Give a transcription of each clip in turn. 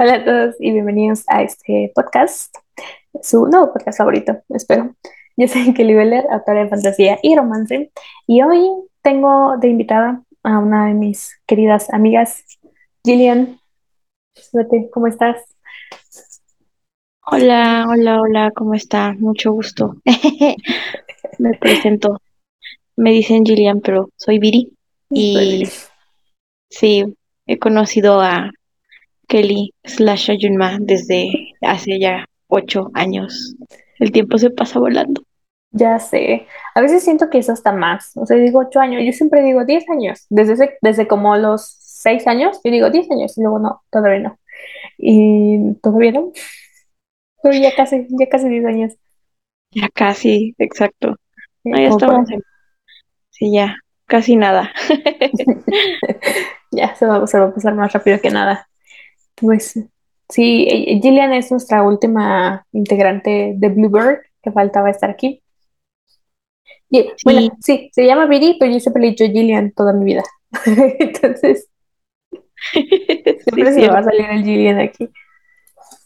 Hola a todos y bienvenidos a este podcast, su nuevo podcast favorito, espero. Yo soy Kelly Beller, autora de fantasía y romance, y hoy tengo de invitada a una de mis queridas amigas, Gillian. ¿cómo estás? Hola, hola, hola, ¿cómo está? Mucho gusto. Me presento. Me dicen Gillian, pero soy Viri. Y sí, he conocido a Kelly slash Ayunma desde hace ya ocho años. El tiempo se pasa volando. Ya sé, a veces siento que eso está más, o sea, digo ocho años, yo siempre digo diez años, desde, ese- desde como los seis años, yo digo diez años, y luego no, todavía no. Y todavía no, pero ya casi, ya casi diez años, Ya casi, exacto. No, ya estamos en... Sí, ya, casi nada. ya se va, se va a pasar más rápido que nada. Pues sí, eh, Gillian es nuestra última integrante de Bluebird, que faltaba estar aquí. Y, bueno, Sí, sí, se llama Viri, pero yo siempre le he dicho Gillian toda mi vida. Entonces, sí, siempre se me va a salir el Gillian aquí.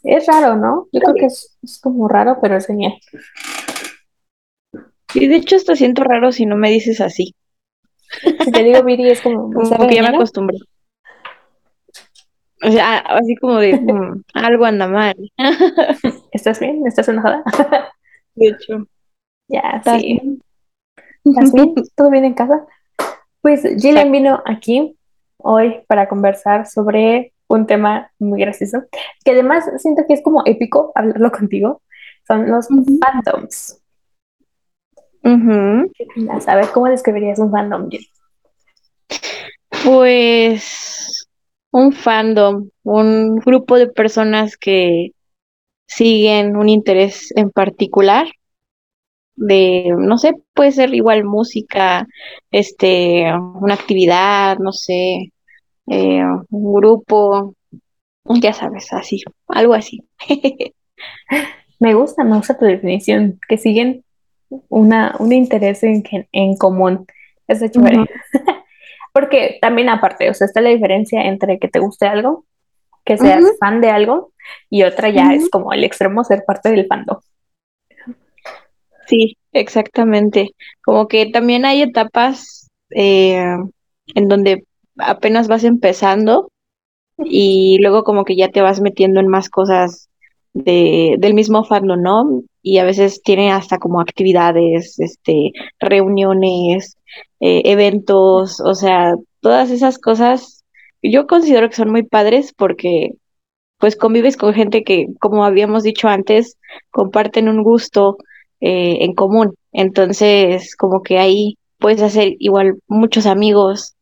Es raro, ¿no? Yo creo que es, es como raro, pero es genial. Y de hecho hasta siento raro si no me dices así. Si te digo Viri es como, ¿me estás Como que ya me acostumbré. O sea, así como de, "Mm, algo anda mal. ¿Estás bien? ¿Estás enojada? De hecho, Ya, ¿estás sí. bien? ¿Estás bien? ¿Todo bien en casa? Pues Gillian Exacto. vino aquí hoy para conversar sobre un tema muy gracioso, que además siento que es como épico hablarlo contigo. Son los Ujú. fandoms. Ujú. A saber, ¿cómo describirías un fandom, Jill? Pues un fandom, un grupo de personas que siguen un interés en particular de, no sé, puede ser igual música, este, una actividad, no sé, eh, un grupo, ya sabes, así, algo así. Me gusta, me gusta tu definición, que siguen una, un interés en, en común. Eso es chévere. Porque también aparte, o sea, está la diferencia entre que te guste algo, que seas fan de algo, y otra ya es como el extremo ser parte del fandom. Sí, exactamente. Como que también hay etapas eh, en donde apenas vas empezando y luego como que ya te vas metiendo en más cosas de, del mismo fandom, ¿no? Y a veces tiene hasta como actividades, este, reuniones, eh, eventos, o sea, todas esas cosas yo considero que son muy padres porque pues convives con gente que, como habíamos dicho antes, comparten un gusto eh, en común. Entonces, como que ahí puedes hacer igual muchos amigos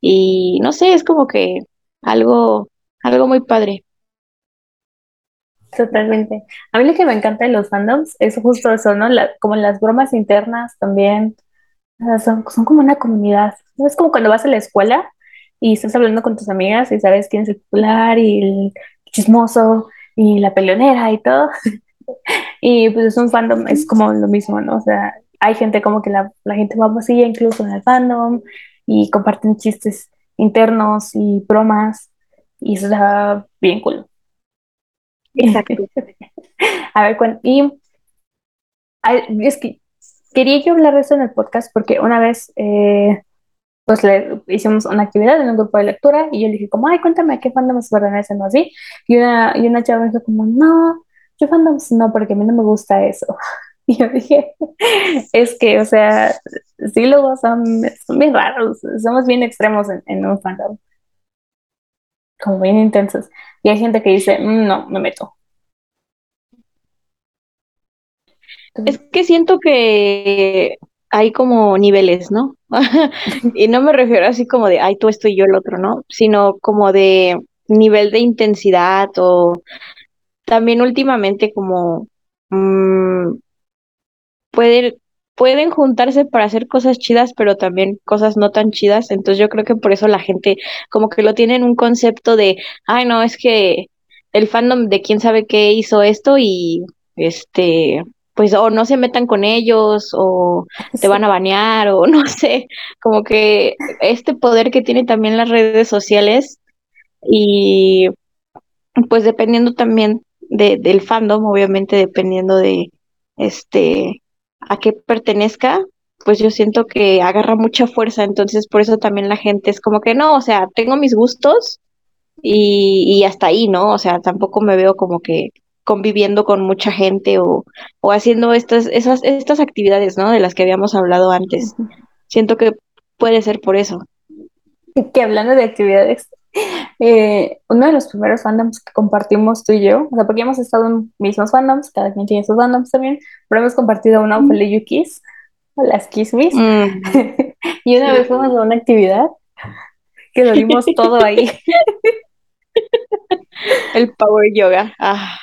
y no sé, es como que algo, algo muy padre. Totalmente. A mí lo que me encanta de los fandoms es justo eso, ¿no? Como las bromas internas también, o sea, son, son como una comunidad. ¿No? Es como cuando vas a la escuela y estás hablando con tus amigas y sabes quién es el popular y el chismoso y la peleonera y todo. Y pues es un fandom, es como lo mismo, ¿no? O sea, hay gente como que la, la gente famosilla incluso en el fandom y comparten chistes internos y bromas y eso está bien cool. Exacto. A ver, cuen- y es que quería yo hablar de eso en el podcast porque una vez eh, pues le hicimos una actividad en un grupo de lectura y yo le dije como, ay, cuéntame qué fandoms pertenecen o así. Y una, y una chava me dijo como, no, yo fandoms no, porque a mí no me gusta eso. Y yo dije, es que, o sea, sí luego son, son bien raros, somos bien extremos en, en un fandom, como bien intensos. Y hay gente que dice, "Mm, no, me meto. Es que siento que hay como niveles, ¿no? Y no me refiero así como de, ay, tú esto y yo el otro, ¿no? Sino como de nivel de intensidad o también últimamente como mm, pueden, pueden juntarse para hacer cosas chidas, pero también cosas no tan chidas. Entonces yo creo que por eso la gente como que lo tiene en un concepto de, ay, no, es que el fandom de quién sabe qué hizo esto y este, pues o no se metan con ellos o te van a banear o no sé, como que este poder que tiene también las redes sociales y pues dependiendo también de, del fandom, obviamente dependiendo de este a qué pertenezca, pues yo siento que agarra mucha fuerza, entonces por eso también la gente es como que no, o sea, tengo mis gustos y, y hasta ahí, ¿no? O sea, tampoco me veo como que conviviendo con mucha gente o, o haciendo estas, esas, estas actividades, ¿no? De las que habíamos hablado antes. Siento que puede ser por eso. Que hablando de actividades, eh, uno de los primeros fandoms que compartimos tú y yo, o sea, porque hemos estado en mismos fandoms, cada quien tiene sus fandoms también, pero hemos compartido una fue de Yukis, o las Kismis, Mm. y una vez fuimos a una actividad que lo dimos todo ahí. El power yoga. Ah,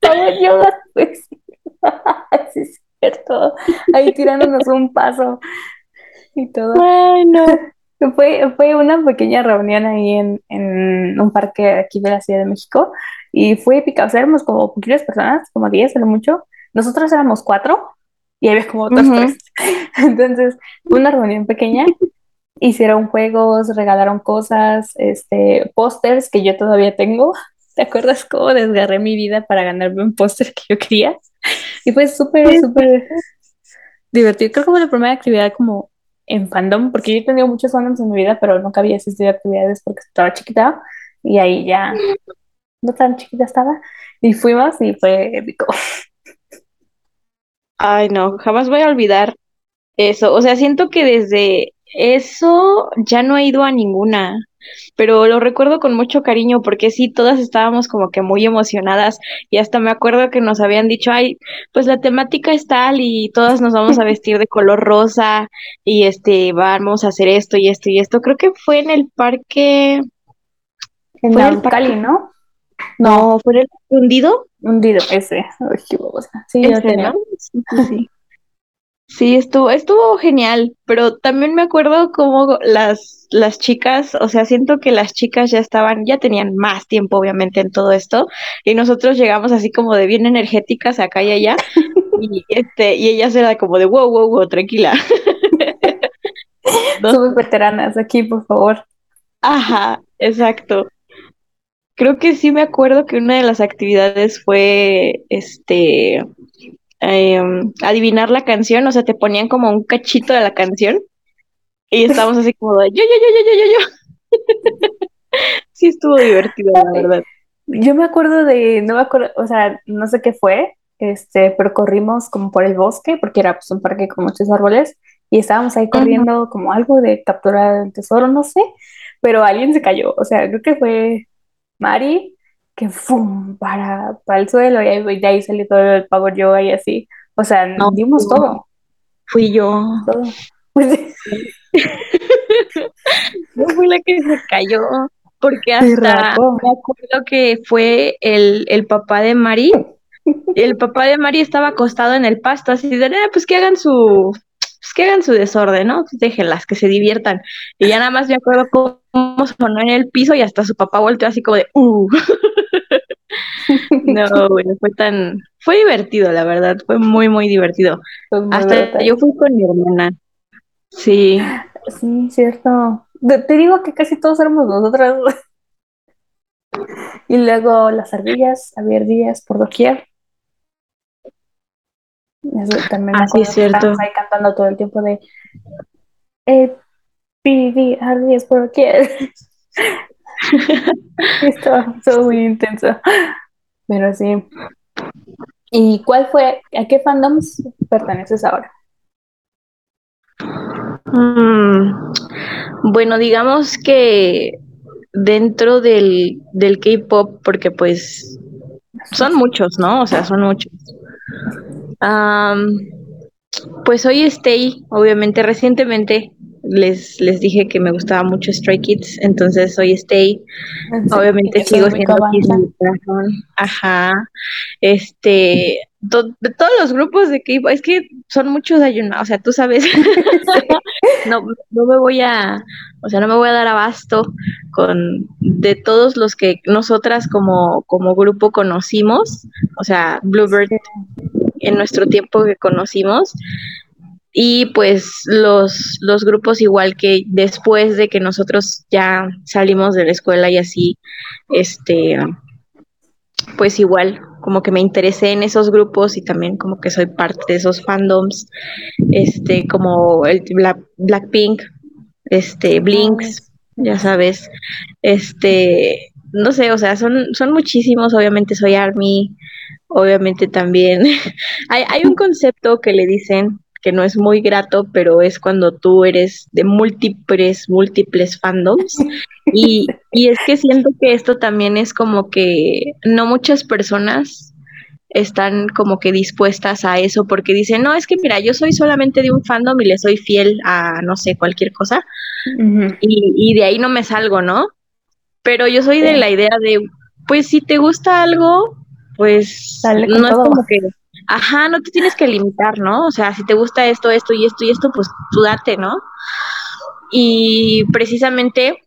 Power yoga, pues. sí, es cierto. Ahí tirándonos un paso y todo. bueno. Fue, fue una pequeña reunión ahí en, en un parque aquí de la Ciudad de México y fue épica. O sea, éramos como poquitas personas, como 10 a lo mucho. Nosotros éramos cuatro y había como otros Ujú. tres. Entonces, fue una reunión pequeña. Hicieron juegos, regalaron cosas, este, pósters que yo todavía tengo. ¿Te acuerdas cómo desgarré mi vida para ganarme un póster que yo quería? Y fue súper, súper divertido. Creo que fue la primera actividad como en fandom, porque yo he tenido muchos fandoms en mi vida, pero nunca había asistido a actividades porque estaba chiquita y ahí ya no tan chiquita estaba. Y fuimos y fue épico. Ay, no, jamás voy a olvidar eso. O sea, siento que desde eso ya no he ido a ninguna, pero lo recuerdo con mucho cariño porque sí, todas estábamos como que muy emocionadas y hasta me acuerdo que nos habían dicho, ay, pues la temática es tal y todas nos vamos a vestir de color rosa y este, vamos a hacer esto y esto y esto. Creo que fue en el parque, En Fue el Cali, ¿no? no, fue el hundido. Hundido, ese. Ay, qué. Sí, tenía. ¿no? Sí, sí, sí. Estuvo, estuvo genial, pero también me acuerdo como las, las chicas, o sea, siento que las chicas ya estaban, ya tenían más tiempo obviamente en todo esto, y nosotros llegamos así como de bien energéticas acá y allá, y este, y ellas era como de wow, wow, wow, tranquila. Somos veteranas aquí, por favor. Ajá, exacto. Creo que sí me acuerdo que una de las actividades fue este em, adivinar la canción, o sea, te ponían como un cachito de la canción y estábamos así como de yo, yo, yo, yo, yo, yo, yo. Sí estuvo divertido, la verdad. Yo me acuerdo de, no me acuerdo, o sea, no sé qué fue, este, pero corrimos como por el bosque, porque era pues un parque con muchos árboles, y estábamos ahí corriendo como algo de capturar el tesoro, no sé, pero alguien se cayó, o sea, creo que fue Mari, que ¡fum! para, para el suelo, y ahí, de ahí salió todo el power yoga y así, o sea, No. dimos todo, Fui yo. todo. Pues, Yo fui la que se cayó, porque hasta me acuerdo que fue el, el papá de Mari. El papá de Mari estaba acostado en el pasto, así de, "Ah, pues que hagan su, pues que hagan su desorden, ¿no? Pues déjenlas, que se diviertan. Y ya nada más me acuerdo cómo sonó en el piso y hasta su papá volteó así como de, uh. No, bueno, fue tan, fue divertido, la verdad, fue muy, muy divertido. Pues, muy Hasta brutal. yo fui con mi hermana. Sí. Sí, cierto. Te, te digo que casi todos éramos nosotras. Y luego las ardillas, había ardillas por doquier. Eso también me Ah, sí, acuerdo es cierto. ahí cantando todo el tiempo de eh, pidi, ardillas por doquier. Esto estuvo muy intenso. Pero sí. ¿Y cuál fue, a qué fandoms perteneces ahora? Mm, bueno, digamos que dentro del, del K-pop, porque pues son muchos, ¿no? O sea, son muchos. Am, pues soy Stay, obviamente recientemente les, les dije que me gustaba mucho Stray Kids, entonces soy Stay. Obviamente Esa sigo única siendo. Ajá. Este, to- de todos los grupos de K-pop, es que son muchos ayunados, o sea, tú sabes. no, no me voy a, o sea, no me voy a dar abasto con de todos los que nosotras como, como grupo conocimos, o sea, Bluebird en nuestro tiempo que conocimos. y pues los, los grupos igual que después de que nosotros ya salimos de la escuela y así, este, pues igual como que me interesé en esos grupos y también como que soy parte de esos fandoms, este, como el Black, Blackpink, este, Blinks, ya sabes, este, no sé, o sea, son, son muchísimos, obviamente soy Army, obviamente también. hay, hay un concepto que le dicen que no es muy grato, pero es cuando tú eres de múltiples, múltiples fandoms. Y, y es que siento que esto también es como que no muchas personas están como que dispuestas a eso porque dicen, no, es que mira, yo soy solamente de un fandom y le soy fiel a, no sé, cualquier cosa. y, y, de ahí no me salgo, ¿no? Pero yo soy de la idea de, pues si te gusta algo, pues no es como que ajá, no te tienes que limitar, ¿no? O sea, si te gusta esto, esto y esto y esto, pues tú date, ¿no? Y precisamente,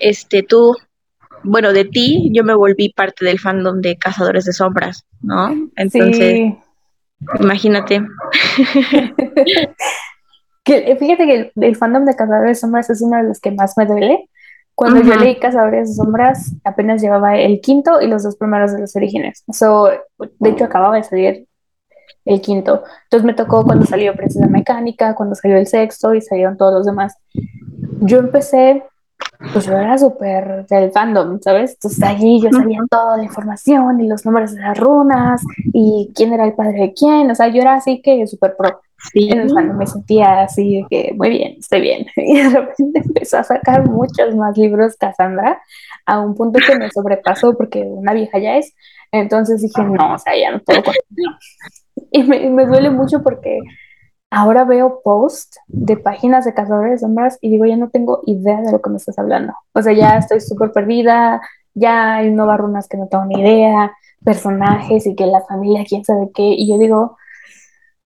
este, tú, bueno, de ti, yo me volví parte del fandom de Cazadores de Sombras, ¿no? Entonces, imagínate. que, fíjate que el, fandom de Cazadores de Sombras es uno de los que más me duele. Cuando yo leí Cazadores de Sombras, apenas llevaba el quinto y los dos primeros de los orígenes. So, de hecho, acababa de salir el quinto. Entonces me tocó cuando salió Princesa Mecánica, cuando salió el sexto y salieron todos los demás. Yo empecé, pues yo era súper del fandom, ¿sabes? Entonces allí yo sabía toda la información y los nombres de las runas y quién era el padre de quién. O sea, yo era así que súper pro. Sí. El fandom me sentía así de que muy bien, estoy bien. Y de repente empezó a sacar muchos más libros Cassandra a un punto que me sobrepasó porque una vieja ya es. Entonces dije, no, o sea, ya no puedo. Y me, me, duele mucho porque ahora veo posts de páginas de cazadores de sombras y digo, ya no tengo idea de lo que me estás hablando. O sea, ya estoy súper perdida, ya hay nuevas runas que no tengo ni idea, personajes y que la familia, quién sabe qué. Y yo digo,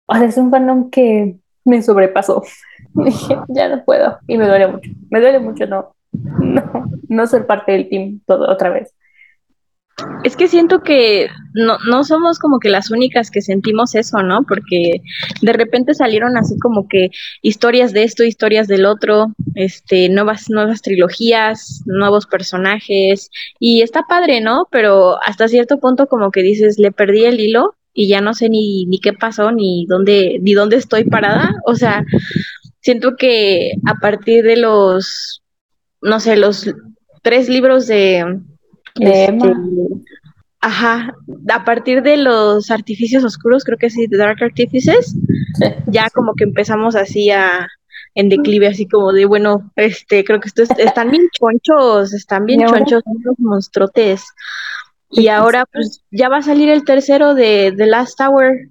o sea, es un fandom que me sobrepasó. Dije, ya no puedo. Y me duele mucho. Me duele mucho no, no, no ser parte del team todo otra vez. Es que siento que no, no somos como que las únicas que sentimos eso, ¿no? Porque de repente salieron así como que historias de esto, historias del otro, este, nuevas, nuevas trilogías, nuevos personajes, y está padre, ¿no? Pero hasta cierto punto como que dices, le perdí el hilo y ya no sé ni, ni qué pasó, ni dónde, ni dónde estoy parada. O sea, siento que a partir de los, no sé, los tres libros de este, ajá, a partir de los artificios oscuros, creo que sí, de Dark Artifices, ya como que empezamos así a en declive, así como de, bueno, este, creo que estos están bien chonchos, están bien chonchos, los monstruotes. Y ahora, pues, ya va a salir el tercero de The Last Tower.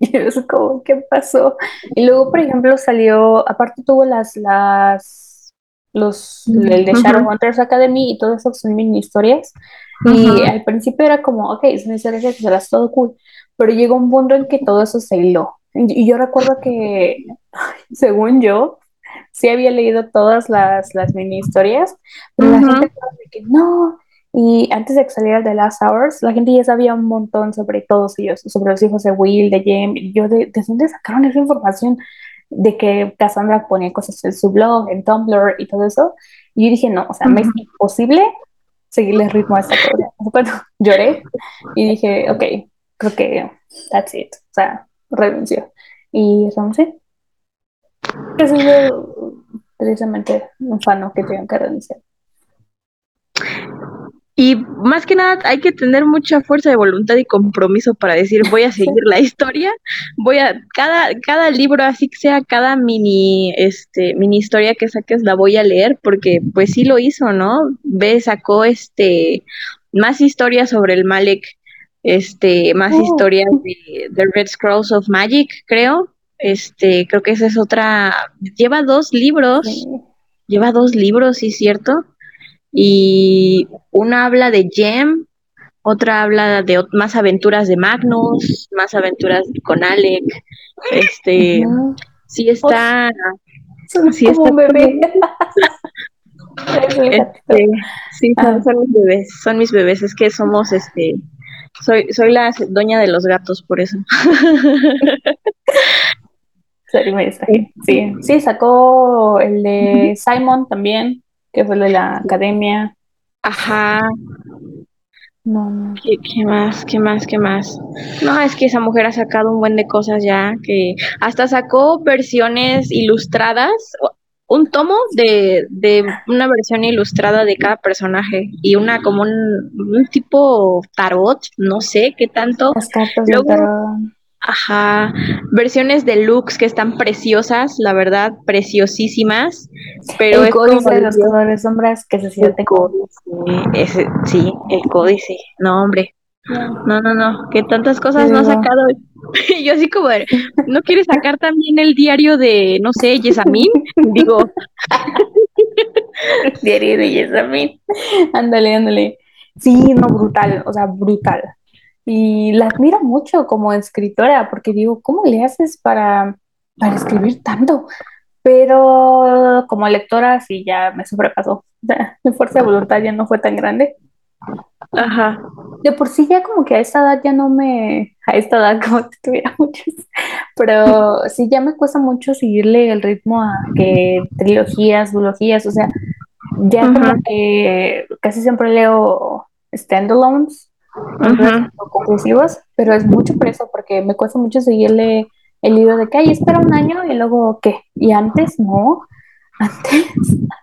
es como, ¿qué pasó? Y luego, por ejemplo, salió, aparte tuvo las, las los, el de Shadowhunters Academy y todo eso son mini historias. Y al principio era como, ok, son historias que se las todo cool, pero llegó un punto en que todo eso se hiló. Y yo recuerdo que, según yo, sí había leído todas las, las mini historias, pero la gente que no. Y antes de que saliera The Last Hours, la gente ya sabía un montón sobre todos ellos, sobre los hijos de Will, de James. Yo, ¿de, ¿de dónde sacaron esa información? de que Cassandra ponía cosas en su blog, en Tumblr y todo eso. Y yo dije, no, o sea, me es imposible seguirle el ritmo a esta cosa. Cuando lloré y dije, ok, creo que that's it. O sea, renuncio. Y renuncié. Eso es precisamente un fano que tengo que renunciar. Y más que nada hay que tener mucha fuerza de voluntad y compromiso para decir voy a seguir la historia, voy a cada cada libro así que sea cada mini este mini historia que saques la voy a leer porque pues sí lo hizo, ¿no? Ve sacó este más historias sobre el Malek, este más oh. historias de The Red Scrolls of Magic, creo. Este, creo que esa es otra lleva dos libros. Lleva dos libros, sí, cierto y una habla de Jem, otra habla de más aventuras de Magnus, más aventuras con Alec. Este, sí está. sí está un bebé. este, sí, son, son, mis bebés, son mis bebés. Es que somos, este, soy, soy la doña de los gatos, por eso. Sí, sí, sacó el de Simon también, que fue el de la academia. Ajá. No, no. ¿Qué, qué más? ¿Qué más? ¿Qué más? No, es que esa mujer ha sacado un buen de cosas ya, que hasta sacó versiones ilustradas, un tomo de, de una versión ilustrada de cada personaje y una como un, un tipo tarot, no sé qué tanto. Las cartas Luego, tarot. Ajá, versiones deluxe que están preciosas, la verdad, preciosísimas, pero el es códice como de los colores sombras, que se tengo. códice, ese, sí, el códice, no hombre, no, no, no, que tantas cosas no ha sacado. Y yo así como, de, ¿no quieres sacar también el diario de, no sé, Yesamín? Digo, Diario de Yesamin. Ándale, ándale. Sí, no, brutal, o sea, brutal. Y la admiro mucho como escritora, porque digo, ¿cómo le haces para, para escribir tanto? Pero como lectora sí ya me sobrepasó. Mi fuerza de voluntad ya no fue tan grande. ajá, De por sí ya como que a esta edad ya no me, a esta edad como si tuviera muchos, pero sí ya me cuesta mucho seguirle el ritmo a que trilogías, duologías, o sea, ya como Ujú. que casi siempre leo standalones, entonces conclusivos, pero es mucho por eso, porque me cuesta mucho seguirle el hilo de que, ay, espera un año y luego, ¿qué? Y antes, no, antes,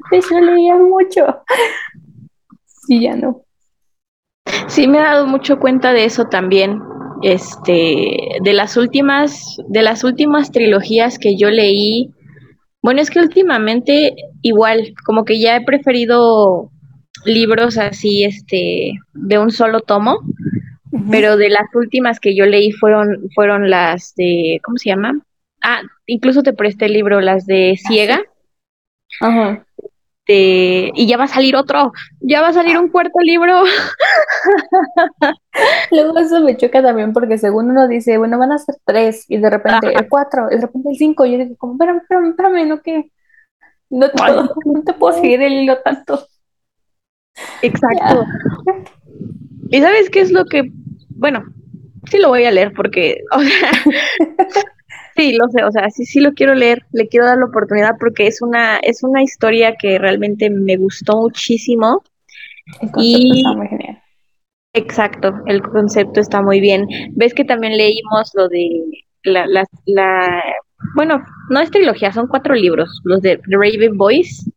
antes yo leía mucho y ya no. Sí, me he dado mucho cuenta de eso también. Este, de las últimas, de las últimas trilogías que yo leí, bueno, es que últimamente igual, como que ya he preferido libros así, este, de un solo tomo, pero de las últimas que yo leí fueron, fueron las de, ¿cómo se llama? Ah, incluso te presté el libro, las de Ah, Ciega. Ajá. de, y ya va a salir otro, ya va a salir un cuarto libro. Luego eso me choca también porque según uno dice, bueno, van a ser tres y de repente Ajá, el cuatro y de repente el cinco. Y yo digo, como, espérame, espérame, espérame, no que no puedo, no te puedo seguir el hilo tanto. Exacto. ¿Y sabes qué es lo que, bueno, sí lo voy a leer porque, o sea, sí, lo sé, o sea, sí, sí lo quiero leer, le quiero dar la oportunidad porque es una, es una historia que realmente me gustó muchísimo El concepto está y muy genial. exacto, el concepto está muy bien. ¿Ves que también leímos lo de la, la, la bueno, no es trilogía, son cuatro libros, los de The Raven Boys?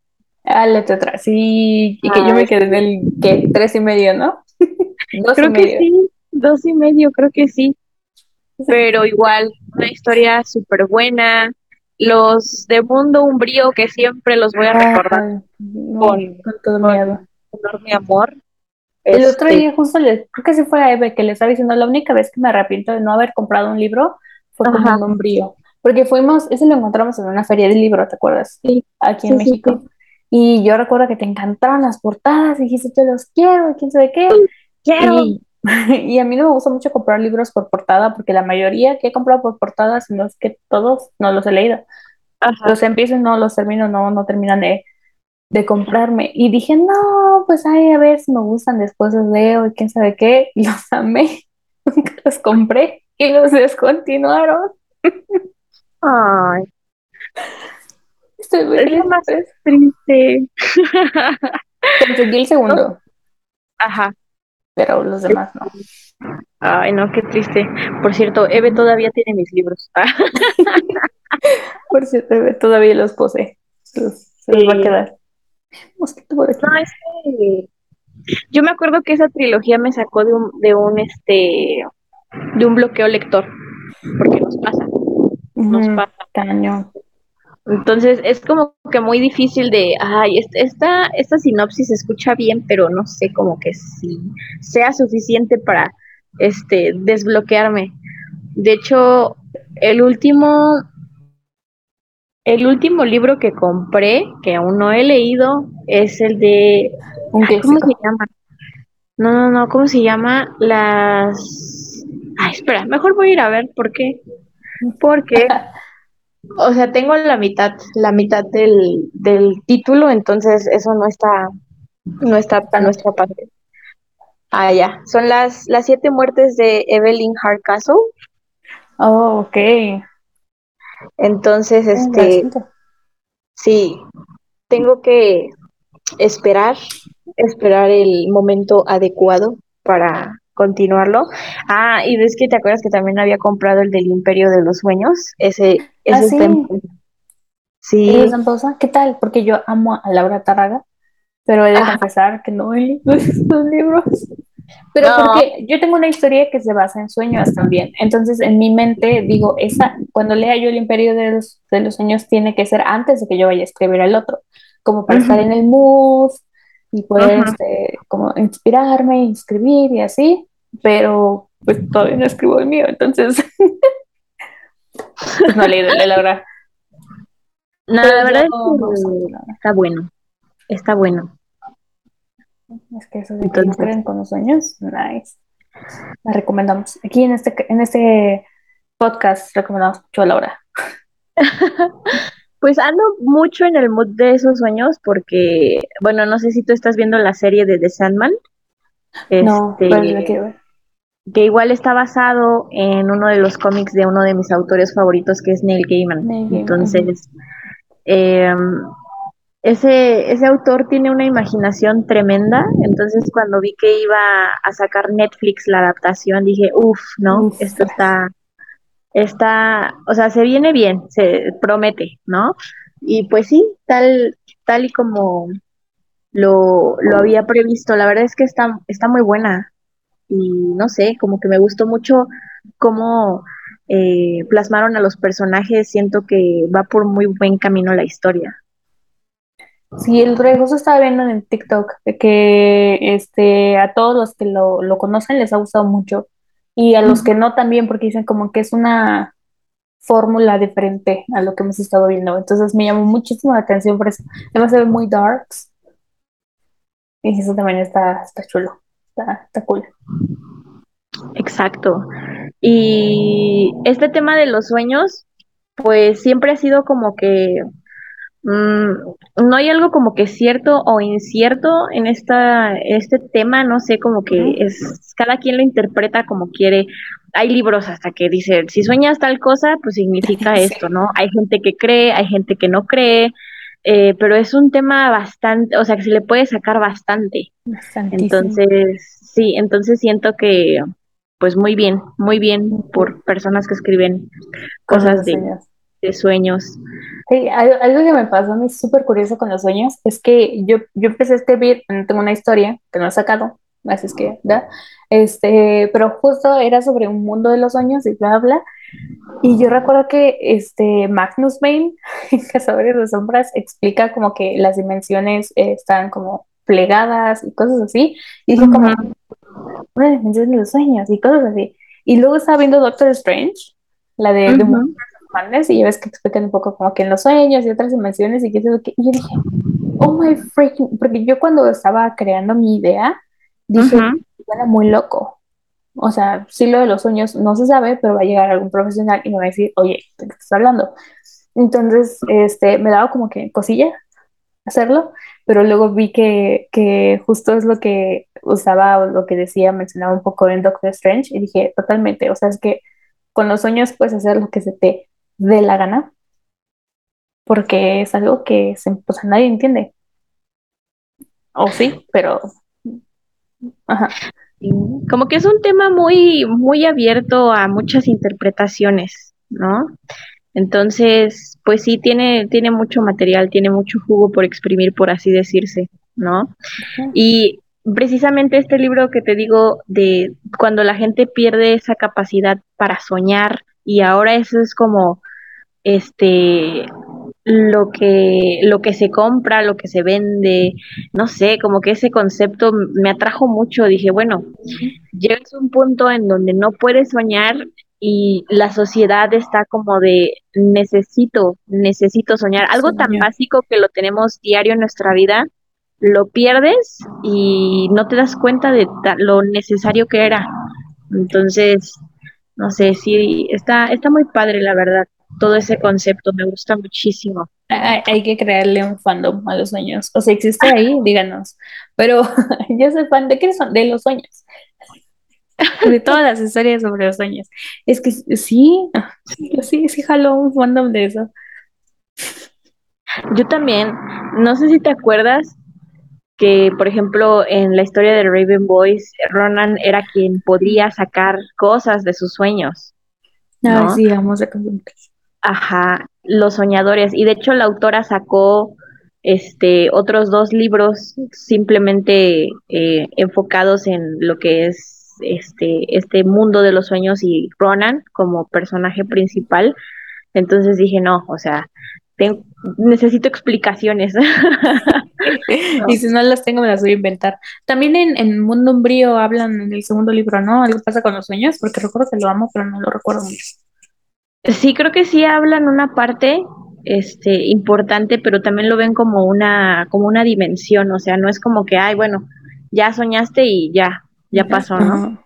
Ah, atrás. Sí, y que yo Ah, me quedé en el, ¿qué? Tres y medio, ¿no? Dos y creo que medio. sí, dos y medio, creo que sí. pero igual, una historia súper buena. Los de Mundo Umbrío, que siempre los voy a recordar no, con, con todo con miedo. enorme amor. El otro Este, día justo le, creo que sí fue a Eve que le estaba diciendo, la única vez que me arrepiento de no haber comprado un libro fue ajá, un umbrío, porque fuimos, ese lo encontramos en una feria de libro, ¿te acuerdas? sí, Aquí en sí, sí, México. sí. Y yo recuerdo que te encantaron las portadas, y dijiste, yo los quiero, y quién sabe qué. Quiero. Y, y a mí no me gusta mucho comprar libros por portada, porque la mayoría que he comprado por portadas, no es que todos no los he leído. Ajá. Los empiezo y no los termino, no, no terminan de de comprarme. Y dije, no, pues ay, a ver si me gustan, después los leo y quién sabe qué. Y los amé, nunca los compré y los descontinuaron. Ay, Estoy muy es lo triste. más por eso. triste. Conseguí el segundo, Ajá. pero los demás no. Ay, no, qué triste. Por cierto, Eve todavía tiene mis libros. Por cierto, todavía los posee. Se los, se los va a quedar. Mosquito por No, es que yo me acuerdo que esa trilogía me sacó de un, de un este de un bloqueo lector, porque nos pasa, nos Ujú, pasa. Cañón. Entonces es como que muy difícil de, ay, est- esta, esta sinopsis se escucha bien, pero no sé como que si sea suficiente para este desbloquearme. De hecho, el último, el último libro que compré, que aún no he leído, es el de, ay, ¿cómo se llama? No, no, no, ¿cómo se llama? Las, ay, espera, mejor voy a ir a ver por qué. Porque O sea, tengo la mitad, la mitad del, del título, entonces eso no está, no está, noche. está padre. Ah, ya. Son las, las siete muertes de Evelyn Hardcastle. Oh, ok. Entonces, este, sí, tengo que esperar, esperar el momento adecuado para continuarlo. Ah, y ves que te acuerdas que también había comprado el del Imperio de los Sueños, ese, Ah, ese sí. en- Sí, ¿Eres Zamposa? ¿Qué tal? Porque yo amo a Laura Tarraga, pero he de Ajá. confesar que no he leído esos libros. Pero No. porque yo tengo una historia que se basa en sueños también. Entonces, en mi mente, digo, esa, cuando lea yo el Imperio de los, de los Sueños, tiene que ser antes de que yo vaya a escribir el otro, como para estar en el mood y poder, este, como inspirarme, escribir y así. Pero, pues todavía no escribo el mío, entonces, pues no leído el de Laura. No, Pero la verdad es que está bueno, está bueno. Es que eso de que creen con los sueños, nice. La recomendamos. Aquí en este, en este podcast recomendamos mucho a Laura. pues ando mucho en el mood de esos sueños porque, bueno, no sé si tú estás viendo la serie de The Sandman, No, este, la quiero ver. que igual está basado en uno de los cómics de uno de mis autores favoritos que es Neil Gaiman. Neil Gaiman, Entonces, eh, ese, ese autor tiene una imaginación tremenda, entonces cuando vi que iba a sacar Netflix la adaptación, dije, uff, ¿no? Uf. Esto está, está, o sea, se viene bien, se promete, ¿no? Y pues sí, tal, tal y como lo, lo había previsto, la verdad es que está, está muy buena y no sé, como que me gustó mucho cómo eh, plasmaron a los personajes, siento que va por muy buen camino la historia. Sí, el justo estaba viendo en TikTok que este, a todos los que lo, lo conocen les ha gustado mucho y a los que no también porque dicen como que es una fórmula diferente a lo que hemos estado viendo. Entonces me llamó muchísimo la atención por eso. Además se ve muy darks y eso también está, está chulo, está, está cool. Exacto. Y este tema de los sueños, pues siempre ha sido como que no hay algo como que cierto o incierto en esta, este tema, no sé, como que es, cada quien lo interpreta como quiere. Hay libros hasta que dicen, si sueñas tal cosa, pues significa Sí. esto, ¿no? Hay gente que cree, hay gente que no cree, eh, pero es un tema bastante, o sea, que se le puede sacar bastante. Entonces, sí, entonces siento que, pues muy bien, muy bien por personas que escriben Cosas cosas de. De sueños. Sí, algo, que me pasó a mí súper curioso con los sueños es que yo, yo empecé a escribir, tengo una historia que no he sacado, así es que, ¿da? Este, pero justo era sobre un mundo de los sueños y bla, bla. Y yo recuerdo que este Magnus Bane, en Cazadores de Sombras, explica como que las dimensiones eh, están como plegadas y cosas así. Y dije como, una dimensión de los sueños y cosas así. Y luego estaba viendo Doctor Strange, la de, de Y ya ves que explican un poco como que en los sueños y otras dimensiones y qué sé yo qué. Y yo dije, oh my freaking, porque yo cuando estaba creando mi idea, dije, Ujú. suena muy loco. O sea, sí lo de los sueños no se sabe, pero va a llegar algún profesional y me va a decir, oye, ¿de qué estás hablando? Entonces, este, me daba como que cosilla hacerlo, pero luego vi que, que justo es lo que usaba o lo que decía, mencionaba un poco en Doctor Strange y dije, totalmente, o sea, es que con los sueños puedes hacer lo que se te dé la gana, porque es algo que se, sea, nadie entiende. O sí, pero... Ajá. Como que es un tema muy, muy abierto a muchas interpretaciones, ¿no? Entonces, pues sí, tiene, tiene mucho material, tiene mucho jugo por exprimir, por así decirse, ¿no? Y precisamente este libro que te digo de cuando la gente pierde esa capacidad para soñar y ahora eso es como este lo que lo que se compra, lo que se vende, no sé, como que ese concepto me atrajo mucho, dije, bueno, llegas a un punto en donde no puedes soñar y la sociedad está como de necesito, necesito soñar, algo tan básico que lo tenemos diario en nuestra vida, lo pierdes y no te das cuenta de lo necesario que era. Entonces, no sé, sí, está, está muy padre, la verdad, todo ese concepto, me gusta muchísimo. Hay, hay que crearle un fandom a los sueños. O sea, existe ahí, díganos. Pero yo soy fan de qué son, de los sueños. de todas las historias sobre los sueños. Es que sí, yo sí, sí jaló un fandom de eso. Yo también, no sé si te acuerdas que, por ejemplo, en la historia de Raven Boys, Ronan era quien podría sacar cosas de sus sueños. ¿no? sí, vamos a. Ajá, los soñadores. Y de hecho la autora sacó este otros dos libros simplemente eh, enfocados en lo que es este, este mundo de los sueños y Ronan como personaje principal. Entonces dije, no, o sea, necesito explicaciones. Y si no las tengo, me las voy a inventar. También en, en Mundo Umbrío hablan en el segundo libro, ¿no? Algo pasa con los sueños, porque recuerdo que lo amo, pero no lo recuerdo mucho. Sí, creo que sí hablan una parte este importante, pero también lo ven como una como una dimensión, o sea, no es como que, ay, bueno, ya soñaste y ya, ya pasó, ¿no?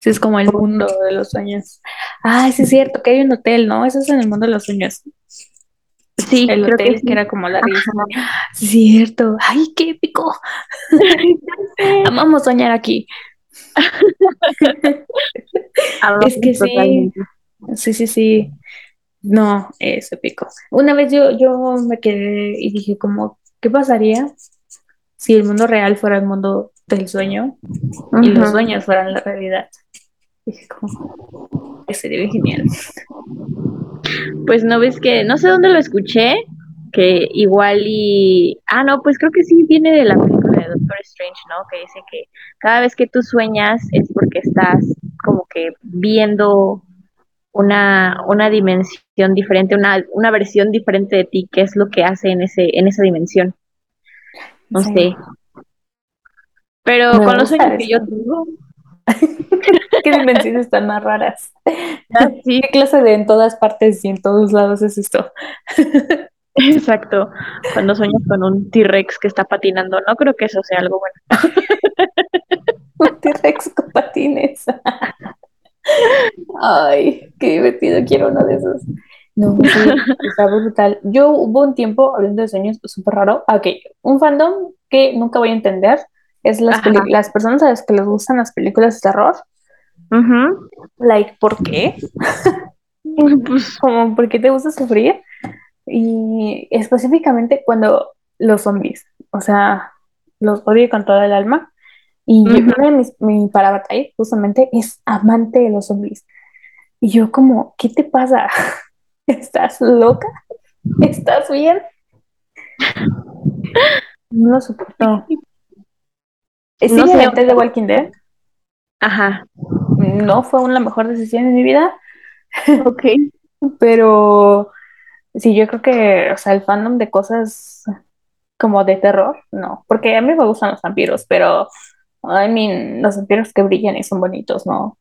Sí, es como el mundo de los sueños. Ay, sí es cierto, que hay un hotel, ¿no? Eso es en el mundo de los sueños. Sí, El creo hotel que era como la es cierto. Ay, qué épico. Amamos soñar aquí. Es que sí. totalmente. Sí, sí, sí. No, es épico. Una vez yo, yo me quedé y dije como, ¿qué pasaría si el mundo real fuera el mundo del sueño y los sueños fueran la realidad? Dije como, que sería genial. Pues no ves que, no sé dónde lo escuché, que igual y, ah, no, pues creo que sí viene de la película de Doctor Strange, ¿no? Que dice que cada vez que tú sueñas es porque estás como que viendo una, una dimensión diferente, una, una versión diferente de ti, qué es lo que hace en ese, en esa dimensión. No Sí. sé. Pero Me con los sueños que yo tengo, ¿Qué dimensiones tan más raras? sí, ¿Qué clase de en todas partes y en todos lados es esto? exacto. Cuando sueñas con un T-Rex que está patinando, no creo que eso sea algo bueno. Un T-Rex con patines. Ay, qué divertido, quiero uno de esos. No, sí, está brutal. Yo hubo un tiempo, hablando de sueños, súper raro. Ah, Ok, un fandom que nunca voy a entender es las, las personas a las que les gustan las películas de terror. Ujú. Like, ¿por qué? Pues, Como, ¿por qué te gusta sufrir? Y específicamente cuando los zombies, o sea, los odio con toda el alma. Y yo- Ujú. una de mis, mi para batalla justamente es amante de los zombies. Y yo como, ¿qué te pasa? ¿Estás loca? ¿Estás bien? No lo soporto. Eh, Sí No me de Walking Dead. ajá, No fue una mejor decisión en mi vida, ok. pero sí, yo creo que, o sea, el fandom de cosas como de terror, no, porque a mí me gustan los vampiros, pero I mean, los vampiros que brillan y son bonitos, ¿no?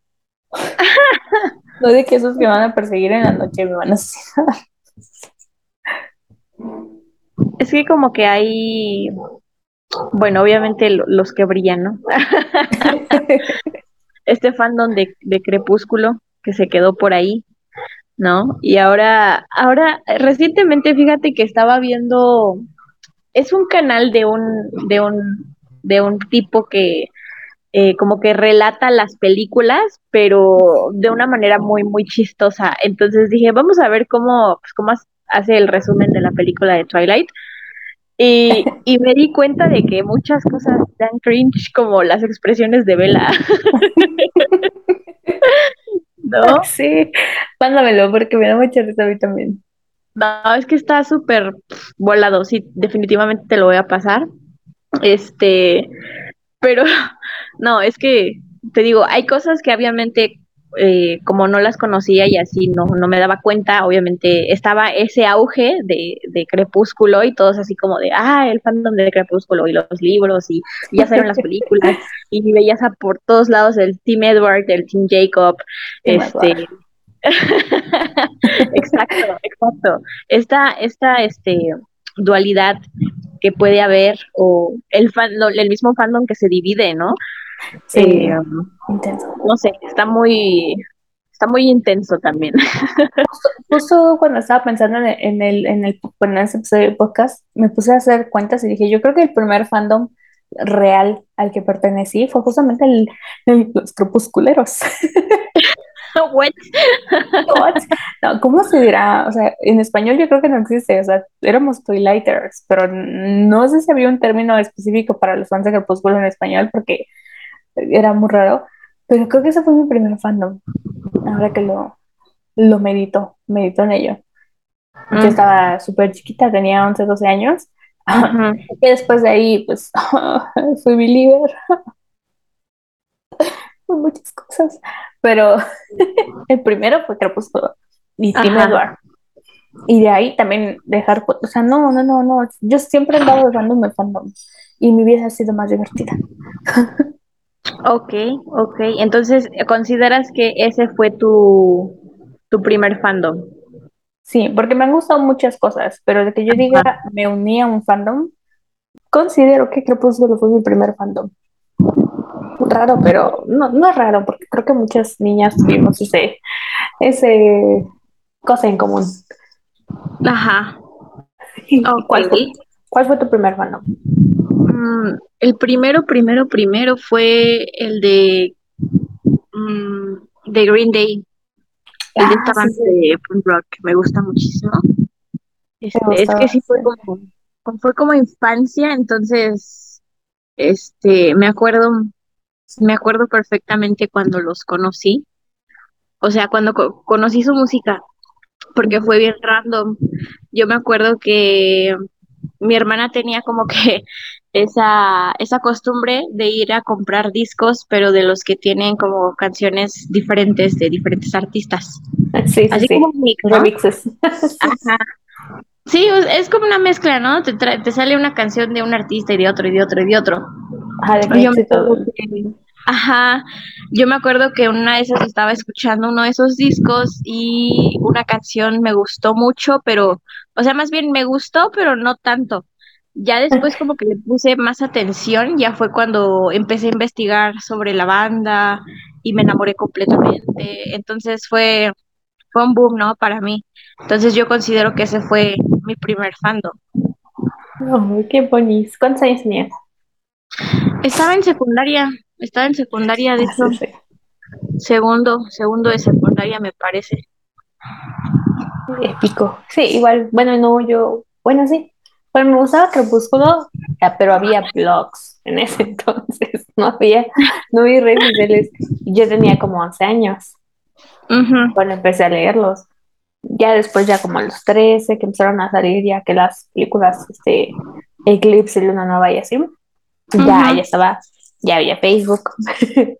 No de que esos que van a perseguir en la noche me van a asesinar. Es que como que hay, bueno, obviamente lo- los que brillan, ¿no? Este fandom de, de Crepúsculo que se quedó por ahí, ¿no? Y ahora, ahora, recientemente, fíjate que estaba viendo, es un canal de un, de un, de un tipo que eh, como que relata las películas, pero de una manera muy, muy chistosa. Entonces dije, vamos a ver cómo, pues, cómo hace el resumen de la película de Twilight. Y, y me di cuenta de que muchas cosas dan cringe, como las expresiones de Bella, ¿no? Sí, mándamelo porque me da mucha risa a mí también. No, es que está súper volado, sí, definitivamente te lo voy a pasar. Este, pero no, es que te digo, hay cosas que obviamente eh, como no las conocía y así no, no me daba cuenta, obviamente estaba ese auge de, de Crepúsculo y todos así como de, ah, el fandom de Crepúsculo y los libros y, y ya salieron las películas y veías a por todos lados el Team Edward, el Team Jacob, Team este... Edward. exacto, exacto. Esta, esta este, dualidad que puede haber o el, fan, el mismo fandom que se divide, ¿no? Sí, Eh, intenso. no sé, está muy, está muy intenso también. Justo, justo cuando estaba pensando en el, en el, en el, bueno, en ese episodio del podcast, me puse a hacer cuentas y dije, yo creo que el primer fandom real al que pertenecí fue justamente el, el- los crepusculeros. What? What? No, ¿cómo se dirá? O sea, en español yo creo que no existe, o sea, éramos Twilighters, pero no sé si había un término específico para los fans de Crepúsculo en español porque era muy raro, pero creo que ese fue mi primer fandom, ahora que lo, lo medito, medito en ello. Yo Mm, estaba súper chiquita, tenía 11 12 años, y después de ahí, pues, fui believer, muchas cosas, pero el primero fue Crepúsculo y Tim. Edward. Y de ahí también dejar, o sea, no, no, no, no, yo siempre he andado de fandom en fandom y mi vida ha sido más divertida. Ok, ok. Entonces, ¿consideras que ese fue tu, tu primer fandom? Sí, porque me han gustado muchas cosas, pero de que yo diga me uní a un fandom, considero que Crepúsculo fue mi primer fandom. Raro, pero no, no es raro, porque creo que muchas niñas tuvimos ese, ese cosa en común. Ajá. ¿Y Ok. cuál fue, cuál fue tu primer fandom? Mm, el primero, primero, primero fue el de, mm, de Green Day, el de esta Ah, sí, banda sí, de punk rock, que me gusta muchísimo. Este, es que sí fue como, fue como infancia, entonces, este, me acuerdo, me acuerdo perfectamente cuando los conocí. O sea, cuando co- conocí su música, porque fue bien random. Yo me acuerdo que mi hermana tenía como que esa, esa costumbre de ir a comprar discos, pero de los que tienen como canciones diferentes de diferentes artistas. Sí, sí, Así como sí, mix, ¿no? remixes. Ajá. Sí, es como una mezcla, ¿no? Te, trae- te sale una canción de un artista y de otro y de otro y de otro. Ajá, de Yo me que, ajá, yo me acuerdo que una de esas estaba escuchando uno de esos discos y una canción me gustó mucho, pero, o sea, más bien me gustó, pero no tanto. Ya después como que le puse más atención, ya fue cuando empecé a investigar sobre la banda y me enamoré completamente. Entonces fue, fue un boom, ¿no? Para mí. Entonces yo considero que ese fue mi primer fandom. Ay, qué bonito. ¿Cuántos años tenías? Estaba en secundaria, estaba en secundaria, de Ah, sí, hecho. sí. Segundo, segundo de secundaria me parece. Épico. Sí, igual, bueno, no, yo, bueno, sí. Bueno, me gustaba Crepúsculo, pero había blogs en ese entonces. No había, no había redes sociales. Y Yo tenía como 11 años cuando empecé a leerlos. Ya después, ya como a los 13 que empezaron a salir, ya que las películas, este, Eclipse, Luna Nueva y así, ya, ya estaba, ya había Facebook.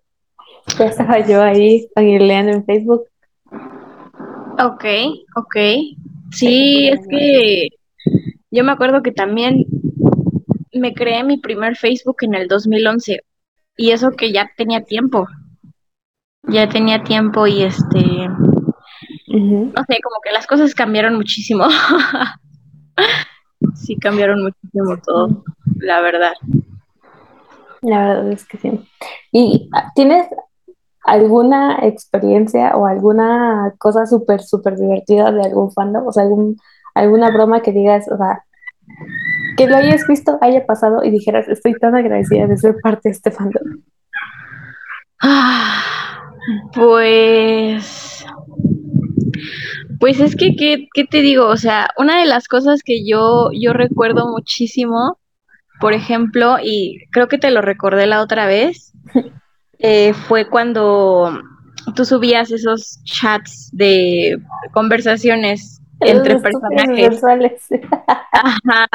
Ya estaba yo ahí leyendo en Facebook. Ok, ok. Sí, es que yo me acuerdo que también me creé mi primer Facebook en el 2011 y eso que ya tenía tiempo, ya tenía tiempo y este, no sé, como que las cosas cambiaron muchísimo. Sí, cambiaron muchísimo todo, la verdad. La verdad es que sí. ¿Y tienes alguna experiencia o alguna cosa súper, súper divertida de algún fandom? O sea, algún, alguna broma que digas, o sea, que lo hayas visto, haya pasado y dijeras, estoy tan agradecida de ser parte de este fandom. Ah, Pues, pues es que, ¿qué, qué te digo? O sea, una de las cosas que yo, yo recuerdo muchísimo, por ejemplo, y creo que te lo recordé la otra vez, eh, fue cuando tú subías esos chats de conversaciones entre Los personajes. sensuales. Ajá.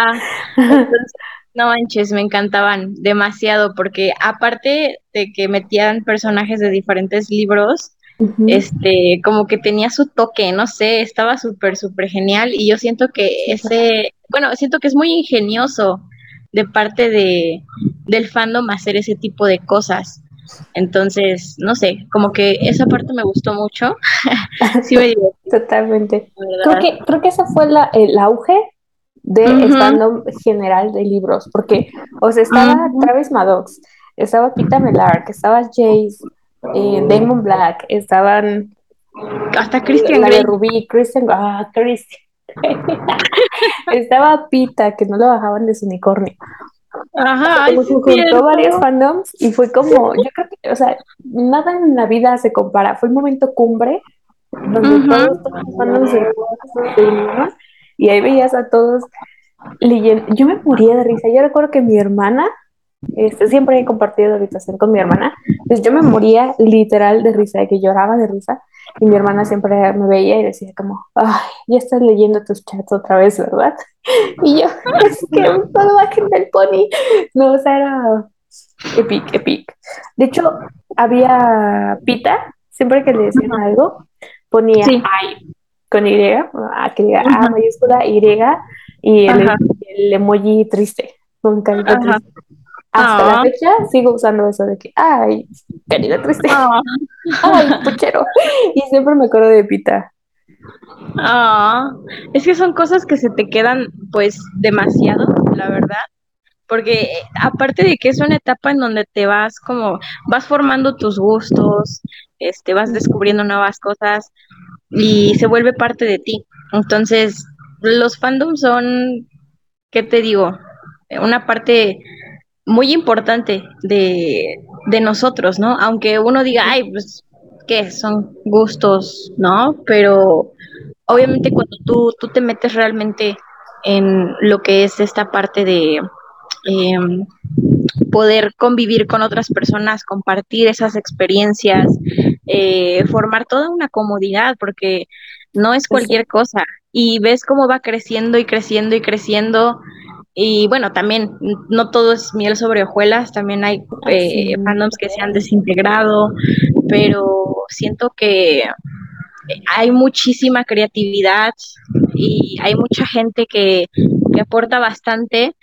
Entonces, no manches, me encantaban demasiado porque aparte de que metían personajes de diferentes libros, este, como que tenía su toque, no sé, estaba súper, súper genial y yo siento que ese, bueno, siento que es muy ingenioso de parte de, del fandom hacer ese tipo de cosas. Entonces, no sé, como que esa parte me gustó mucho. Sí me divertí, Totalmente. Creo que, creo que ese fue la, el auge del Ujú, fandom general de libros, porque, o sea, estaba ujú. Travis Maddox, estaba Pita Mellark, estaba Jace, eh, Damon Black, estaban Hasta Christian de Grey. Ruby, Kristen, ah, Christian. Estaba Pita, que no lo bajaban de su unicornio. Ajá, como es juntó varios fandoms y fue como, yo creo que, o sea, nada en la vida se compara. Fue el momento cumbre donde todos, todos los fandoms se, se unieron y ahí veías a todos leyendo. Yo me moría de risa. Yo recuerdo que mi hermana, este, siempre he compartido habitación con mi hermana, pues yo me moría literal de risa, de que lloraba de risa. Y mi hermana siempre me veía y decía como, ay, ya estás leyendo tus chats otra vez, ¿verdad? Y yo, es que solo bajen del pony. No, o sea, era epic, epic. De hecho, había Pita, siempre que le decían algo, ponía Sí. ay con Y, a, que diga A mayúscula, Y y el, el emoji triste, con triste. Hasta la Ah, fecha sigo usando eso de que, ay, carita triste, ah, ay, puchero. Y siempre me acuerdo de Pita. ah. Es que son cosas que se te quedan pues demasiado, la verdad. Porque eh, aparte de que es una etapa en donde te vas como, vas formando tus gustos, este, vas descubriendo nuevas cosas y se vuelve parte de ti. Entonces, los fandoms son, ¿qué te digo? Una parte muy importante de, de nosotros, ¿no? Aunque uno diga, ay, pues, ¿qué? Son gustos, ¿no? Pero obviamente cuando tú, tú te metes realmente en lo que es esta parte de eh, poder convivir con otras personas, compartir esas experiencias, eh, formar toda una comodidad, porque no es cualquier cosa. Y ves cómo va creciendo y creciendo y creciendo. Y bueno, también no todo es miel sobre hojuelas, también hay eh, fandoms que se han desintegrado, pero siento que hay muchísima creatividad y hay mucha gente que, que aporta bastante.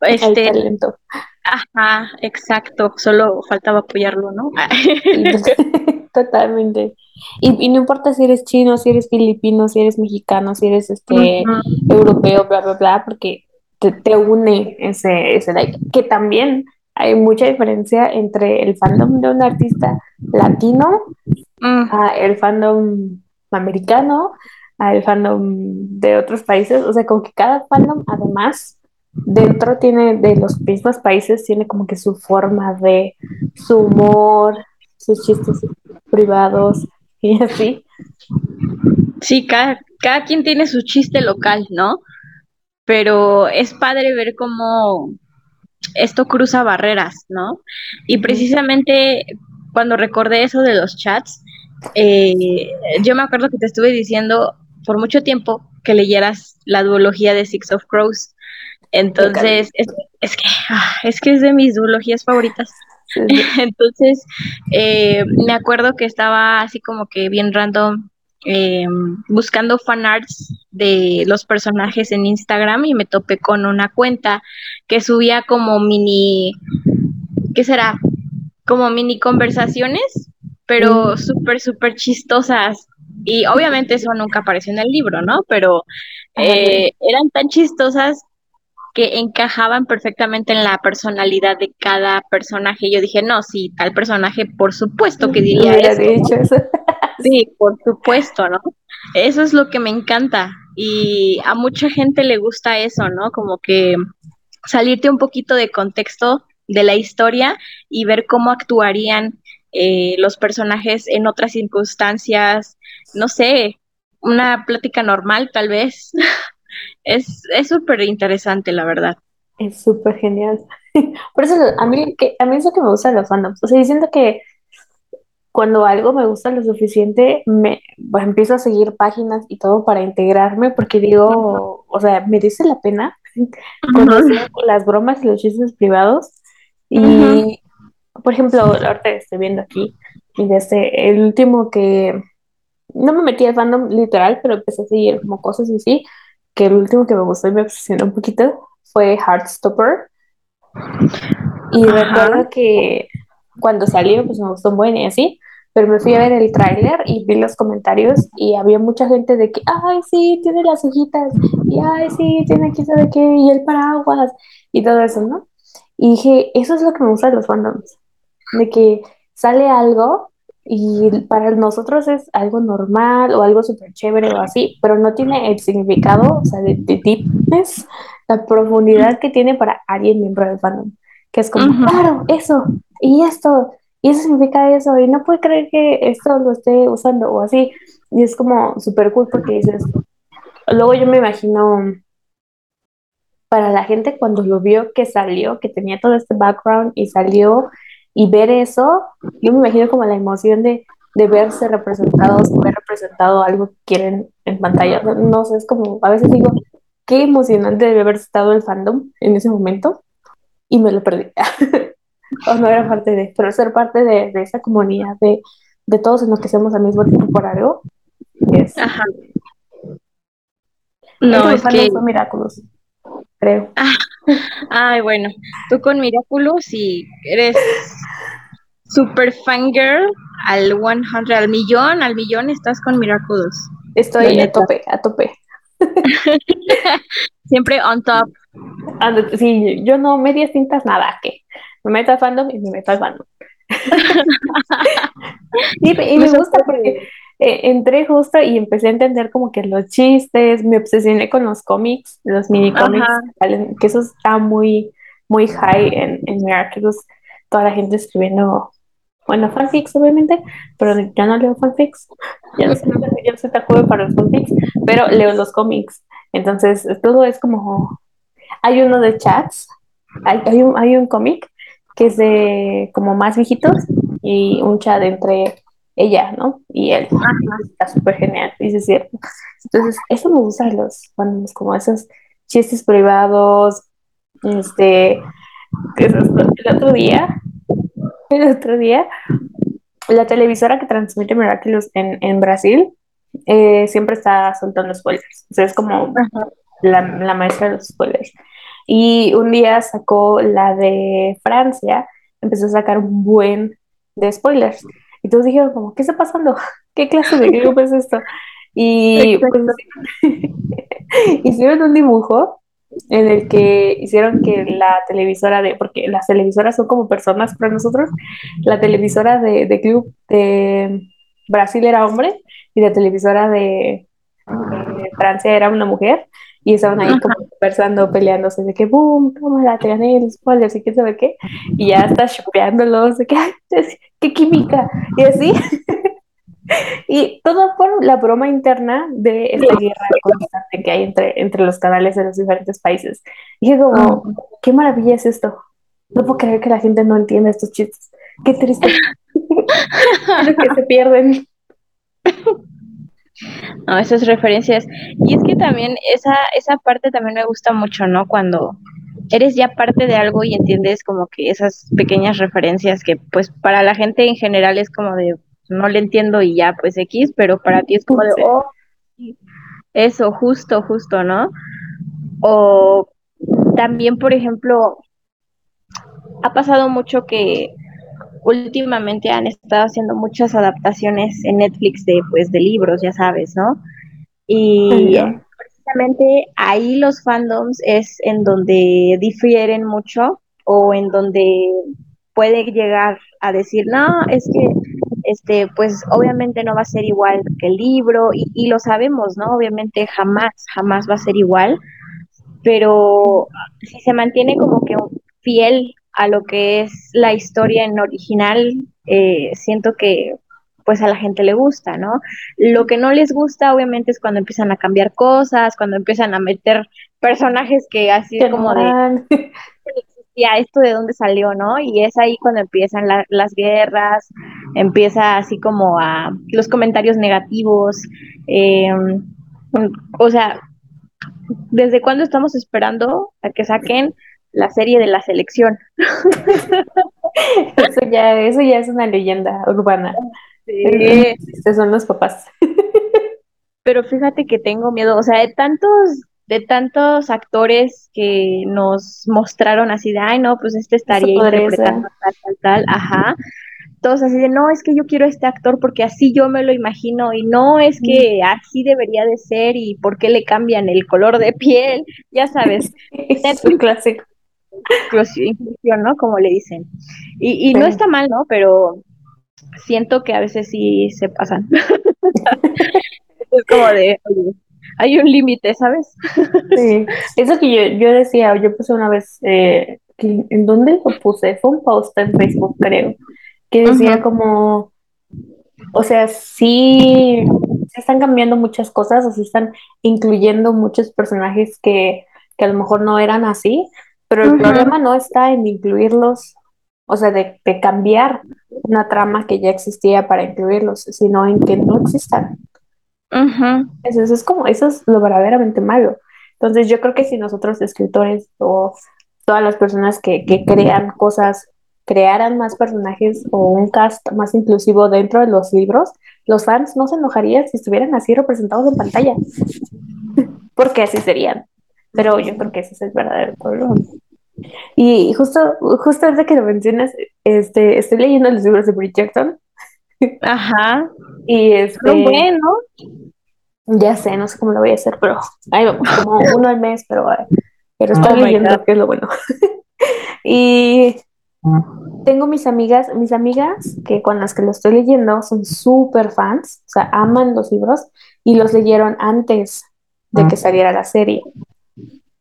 el Este, talento. Ajá, exacto, solo faltaba apoyarlo, ¿no? Totalmente. Y, y no importa si eres chino, si eres filipino, si eres mexicano, si eres este europeo, bla, bla, bla, porque te, te une ese, ese like. Que también hay mucha diferencia entre el fandom de un artista latino mm, a el fandom americano, a el fandom de otros países. O sea, como que cada fandom además dentro tiene de los mismos países, tiene como que su forma de su humor, sus chistes privados y así. Sí, cada, cada quien tiene su chiste local, ¿no? Pero es padre ver cómo esto cruza barreras, ¿no? Y precisamente cuando recordé eso de los chats, eh, yo me acuerdo que te estuve diciendo por mucho tiempo que leyeras la duología de Six of Crows. Entonces, es, es que, ah, es que es de mis duologías favoritas. Entonces, eh, me acuerdo que estaba así como que bien random eh, buscando fanarts de los personajes en Instagram y me topé con una cuenta que subía como mini, ¿qué será? Como mini conversaciones, pero súper, súper chistosas. Y obviamente eso nunca apareció en el libro, ¿no? Pero eh, eran tan chistosas que encajaban perfectamente en la personalidad de cada personaje. Yo dije, no, sí, tal personaje, por supuesto que diría ¿no? dicho eso. Sí. Por supuesto, ¿no? Eso es lo que me encanta y a mucha gente le gusta eso, ¿no? Como que salirte un poquito de contexto de la historia y ver cómo actuarían eh, los personajes en otras circunstancias, no sé, una plática normal tal vez. Es súper interesante, la verdad. Es súper genial. Por eso a mí, que, a mí es lo que me gusta de los fandoms. O sea, yo siento que cuando algo me gusta lo suficiente, me pues, empiezo a seguir páginas y todo para integrarme, porque digo, o sea, merece la pena conocer Ujú, las bromas y los chistes privados. Y, por ejemplo, ahorita estoy viendo aquí, y desde el último que no me metí al fandom literal, pero empecé a seguir como cosas y así, que el último que me gustó y me obsesionó un poquito fue Heartstopper. Y Ajá. recuerdo que cuando salió, pues me gustó un buen y así, pero me fui a ver el tráiler y vi los comentarios y había mucha gente de que, ay, sí, tiene las hojitas, y ay, sí, tiene aquí sabe qué, y el paraguas, y todo eso, ¿no? Y dije, eso es lo que me gusta de los fandoms, de que sale algo y para nosotros es algo normal o algo súper chévere o así, pero no tiene el significado, o sea, de, de deepness, la profundidad que tiene para alguien miembro del fandom. que es como, claro, eso, y esto, y eso significa eso, y no puede creer que esto lo esté usando o así. Y es como súper cool porque dices, luego yo me imagino para la gente cuando lo vio que salió, que tenía todo este background y salió y ver eso, yo me imagino como la emoción de, de verse representados, ver representado algo que quieren en pantalla. No sé, es como, a veces digo, qué emocionante debe haber estado el fandom en ese momento y me lo perdí. o no era parte de, pero ser parte de, de esa comunidad, de, de todos en los que hacemos al mismo tiempo por algo, es... Ajá. No, es que... Fue Miraculous, creo. Ah, ay, bueno, tú con Miraculous y eres super fangirl al 100, al millón, al millón estás con Miraculous. Estoy a tope, a tope. Siempre on top. Sí, yo no medias tintas nada, que me meto al fandom y me meto al fandom. y, me gusta porque eh, entré justo y empecé a entender como que los chistes, me obsesioné con los cómics, los mini cómics, que eso está muy, muy high en, en Miraculous, toda la gente escribiendo bueno, fanfics obviamente, pero ya no leo fanfics, ya no, ya no soy tan joven para los fanfics, pero leo los cómics. Entonces, todo es como, hay uno de chats, hay, hay un, hay un cómic que es de como más viejitos y un chat entre ella, ¿no? Y él. Está súper genial, dice cierto. Entonces, eso me gusta de los fandoms, como esos chistes privados, este, el otro día el otro día, la televisora que transmite Miraculous en, en Brasil eh, siempre está soltando spoilers. O sea, es como la, la, maestra de los spoilers. Y un día sacó la de Francia, empezó a sacar un buen de spoilers. Y todos dijeron como, ¿qué está pasando? ¿Ququé clase de grupo es esto? Y pues, hicieron un dibujo en el que hicieron que la televisora de, porque las televisoras son como personas para nosotros, la televisora de, de club de Brasil era hombre y la televisora de, Francia era una mujer y estaban ahí como conversando, peleándose de que boom, toma la te gané el spoiler, y qué sabe qué, y ya está chopeándolos de que, qué química, y así. Y todo por la broma interna de esta guerra constante que hay entre, entre los canales de los diferentes países. Y dije como, ah. qué maravilla es esto. No puedo creer que la gente no entienda estos chistes. Qué triste. que se pierden. No, esas referencias. Y es que también esa, esa parte también me gusta mucho, ¿no? Cuando eres ya parte de algo y entiendes como que esas pequeñas referencias que pues para la gente en general es como de, no le entiendo y ya, pues X, pero para ti es como de, oh, eso, justo, justo, ¿no? O también, por ejemplo, ha pasado mucho que últimamente han estado haciendo muchas adaptaciones en Netflix de, pues, de libros, ya sabes, ¿no? Y precisamente ahí los fandoms es en donde difieren mucho o en donde puede llegar a decir, no, es que este, pues obviamente no va a ser igual que el libro, y, lo sabemos, ¿no? Obviamente jamás, jamás va a ser igual, pero si se mantiene como que fiel a lo que es la historia en original, eh, siento que pues a la gente le gusta, ¿no? Lo que no les gusta obviamente es cuando empiezan a cambiar cosas, cuando empiezan a meter personajes que así como de ya esto de dónde salió, ¿no? Y es ahí cuando empiezan las guerras, empieza así como a los comentarios negativos, em, o sea, ¿desde cuándo estamos esperando a que saquen la serie de la selección? eso ya, eso ya es una leyenda urbana. Sí. son los papás. Pero fíjate que tengo miedo, o sea, de tantos de tantos actores que nos mostraron así de, ay, no, pues este estaría interpretando tal, tal, tal, ajá. Todos así de, no, es que yo quiero este actor porque así yo me lo imagino y no es que así debería de ser y por qué le cambian el color de piel, ya sabes. es un clásico. Inclusión, ¿no? Como le dicen. Y, y no está mal, ¿no? Pero siento que a veces sí se pasan. es como de, hay un límite, ¿sabes? Sí, eso que yo, yo decía, yo puse una vez, eh, que, ¿en dónde lo puse? Fue un post en Facebook, creo, que decía Ujú, como, o sea, sí, se están cambiando muchas cosas, o se están incluyendo muchos personajes que, que a lo mejor no eran así, pero el problema no está en incluirlos, o sea, de, de cambiar una trama que ya existía para incluirlos, sino en que no existan. ujú. Eso, eso es como, eso es lo verdaderamente malo. Entonces yo creo que si nosotros escritores o todas las personas que, que crean cosas crearan más personajes o un cast más inclusivo dentro de los libros, los fans no se enojarían si estuvieran así representados en pantalla, porque así serían. Pero yo creo que ese es el verdadero problema. Y justo, justo antes de que lo mencionas, este, estoy leyendo los libros de Bridgerton Ajá. y Son este, buenos. ya sé, no sé cómo lo voy a hacer, pero ahí vamos, como uno al mes, pero pero Oh estoy God. leyendo, que es lo bueno. Y tengo mis amigas, mis amigas que con las que lo estoy leyendo son súper fans, o sea, aman los libros y los leyeron antes de que saliera la serie.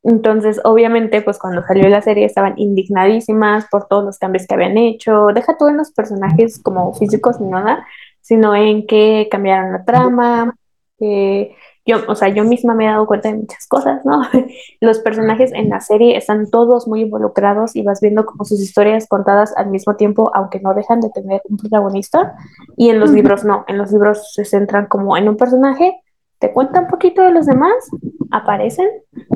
Entonces, obviamente, pues cuando salió la serie estaban indignadísimas por todos los cambios que habían hecho. Deja tú en los personajes como físicos ni nada, sino en que cambiaron la trama. que yo, o sea, yo misma me he dado cuenta de muchas cosas, ¿no? Los personajes en la serie están todos muy involucrados y vas viendo como sus historias contadas al mismo tiempo, aunque no dejan de tener un protagonista. Y en los libros no, en los libros se centran como en un personaje, te cuentan un poquito de los demás, aparecen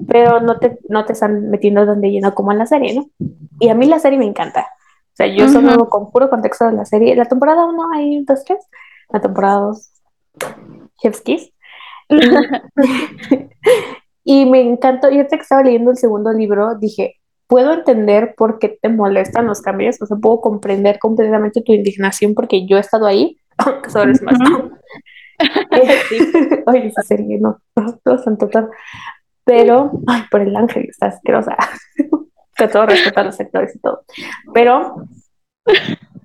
pero no te, no te están metiendo donde lleno como en la serie, ¿no? Y a mí la serie me encanta. O sea, yo solo con puro contexto de la serie, la temporada 1 hay dos, tres, la temporada 2, Chef's Kiss. Y, me encantó, y ahorita que estaba leyendo el segundo libro, dije, puedo entender por qué te molestan los cambios, o sea, puedo comprender completamente tu indignación porque yo he estado ahí, sobre es más. Ujú. Sí, Oye, esa serie, no, todo santo, todo. Pero, ay, por el ángel, está asquerosa. Con todo respeto a los sectores y todo. Pero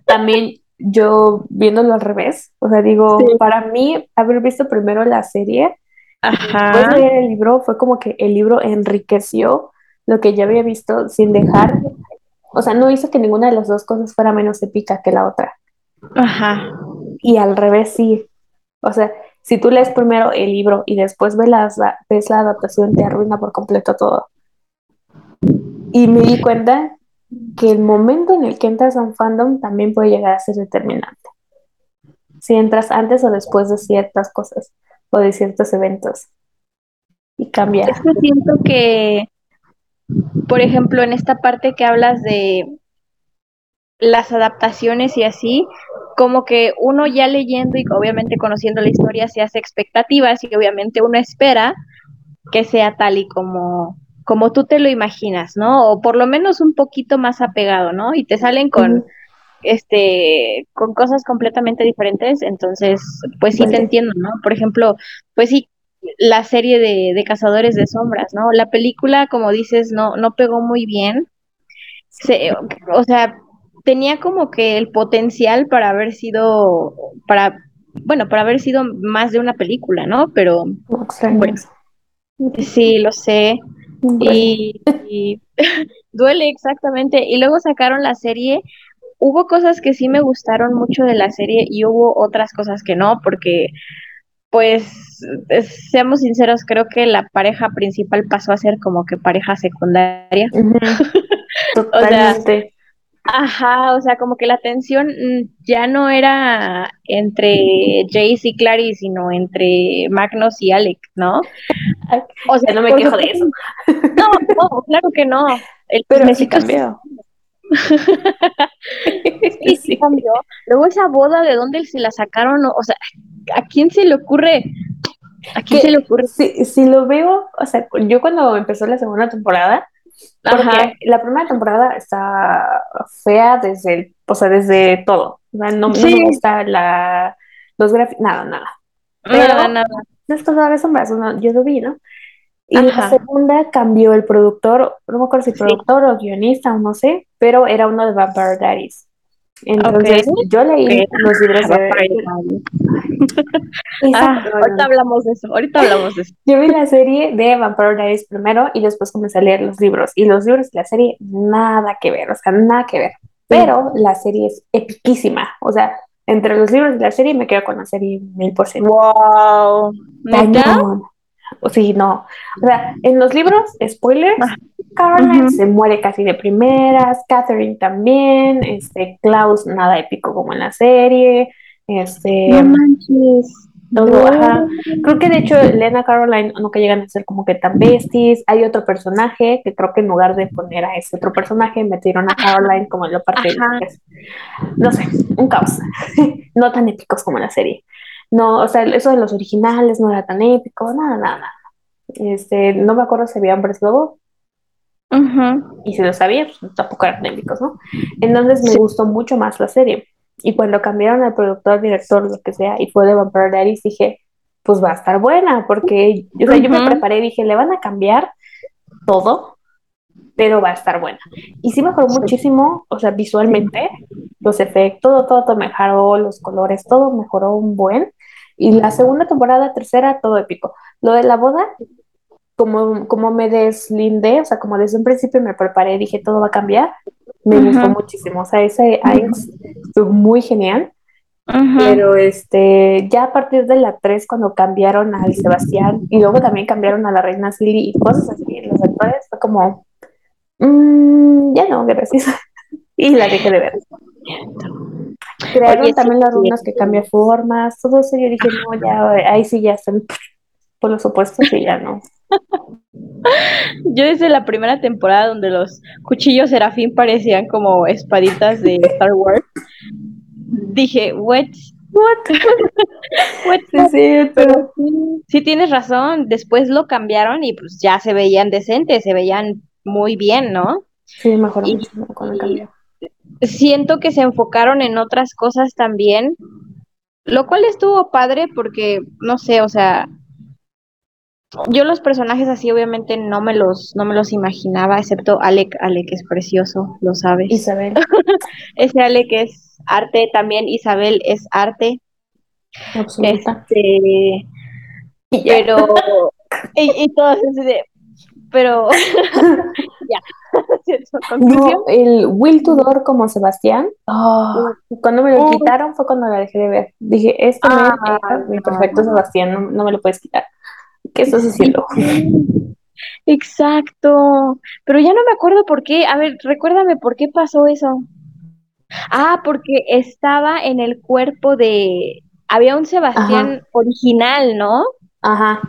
también yo viéndolo al revés, o sea, digo, sí. para mí haber visto primero la serie y después Ajá, leer el libro fue como que el libro enriqueció lo que ya había visto sin dejar, o sea, no hizo que ninguna de las dos cosas fuera menos épica que la otra. ajá. Y al revés sí. O sea, si tú lees primero el libro y después ves la, ves la adaptación, te arruina por completo todo. Y me di cuenta que el momento en el que entras a un fandom también puede llegar a ser determinante. Si entras antes o después de ciertas cosas o de ciertos eventos y Es cambia. que siento que, por ejemplo, en esta parte que hablas de las adaptaciones y así, como que uno ya leyendo y obviamente conociendo la historia se hace expectativas y obviamente uno espera que sea tal y como, como tú te lo imaginas, ¿no? O por lo menos un poquito más apegado, ¿no? Y te salen con, este, con cosas completamente diferentes, entonces, pues sí te entiendo, ¿no? Por ejemplo, pues sí, la serie de, de Cazadores de Sombras, ¿no? La película, como dices, no, no pegó muy bien, se, o sea, tenía como que el potencial para haber sido, para, bueno, para haber sido más de una película, ¿no? Pero bueno, sí, lo sé. Duele. Y, y duele exactamente. Y luego sacaron la serie. Hubo cosas que sí me gustaron mucho de la serie y hubo otras cosas que no, porque pues es- seamos sinceros, creo que la pareja principal pasó a ser como que pareja secundaria. Ujú, O sea, Totalmente. Ajá, o sea, como que la tensión mm, ya no era entre Jace y Clary, sino entre Magnus y Alec, ¿no? O sea, ya no me quejo de eso. no, no, claro que no. El Pero sí cambió. sí, sí cambió. Luego esa boda, ¿de dónde se la sacaron? O sea, ¿a quién se le ocurre? ¿A quién se le ocurre? si, si lo veo, o sea, yo cuando empezó la segunda temporada, Ajá, Porque la primera temporada está fea desde el, o sea, desde todo. O sea, no, no me sí, gusta la, los gráficos, nada, nada. nada, Pero nada. de las sombras, no, yo lo vi, ¿no? Y la Ajá, segunda cambió el productor, no me acuerdo si sí, productor o guionista o no sé, pero era uno de Vampire Diaries. Entonces, yo leí los libros de... Ah, ahorita hablamos de eso, ahorita hablamos de eso. Yo vi la serie de Vampire Diaries primero y después comencé a leer los libros. Y los libros de la serie, nada que ver, o sea, nada que ver. Pero la serie es epiquísima. O sea, entre los libros de la serie me quedo con la serie mil por ciento. ¡Wow! O sí, no. O sea, en los libros, spoilers. Caroline se muere casi de primeras, Catherine también, este, Klaus nada épico como en la serie, este... No manches. Creo que de hecho Lena Caroline nunca llegan a ser como que tan besties. Hay otro personaje que creo que en lugar de poner a ese otro personaje, metieron a Caroline como en la parte de No sé, un caos. no tan épicos como en la serie. No, o sea, eso de los originales no era tan épico, nada, nada, nada. Este, no me acuerdo si había hombres lobo. Y si lo sabía, pues tampoco eran épicos, ¿no? Entonces me gustó mucho más la serie. Y cuando cambiaron al productor, director, lo que sea, y fue de Vampire Diaries, dije, pues va a estar buena, porque o sea, yo me preparé y dije, le van a cambiar todo, pero va a estar buena. Y sí mejoró muchísimo, o sea, visualmente, los efectos, todo, todo, todo mejoró, los colores, todo mejoró un buen. Y la segunda temporada, tercera, todo épico. Lo de la boda, como, como me deslindé, o sea, como desde un principio me preparé, dije todo va a cambiar, me gustó muchísimo. O sea, ese Aix estuvo muy genial. Pero este, ya a partir de la 3, cuando cambiaron al Sebastián y luego también cambiaron a la reina Silly y cosas así, los actores, fue como, mmm, ya no, gracias. y la dejé de ver. Crearon también las runas que cambian formas, todo eso. Yo dije, no, ya, ahí sí ya están por los opuestos y ya no. Yo desde la primera temporada donde los cuchillos serafín parecían como espaditas de Star Wars, dije, what? What? what? Sí, pero sí, tienes razón, después lo cambiaron y pues ya se veían decentes, se veían muy bien, ¿no? Sí, mejor cuando cambió siento que se enfocaron en otras cosas también, lo cual estuvo padre porque, no sé, o sea, yo los personajes así obviamente no me los, no me los imaginaba, excepto Alec, Alec es precioso, lo sabes. Isabel. Ese Alec es arte, también Isabel es arte. Absoluta. Este, pero, y, y todo de, pero ya. no, el Will Tudor como Sebastián, ah. cuando me lo quitaron fue cuando la dejé de ver. Dije, este ah, mi perfecto Sebastián, no, me lo puedes quitar. ¿Qué estás haciendo? Exacto, pero ya no me acuerdo por qué. A ver, recuérdame por qué pasó eso. Ah, porque estaba en el cuerpo de... Había un Sebastián original, ¿no? Ajá.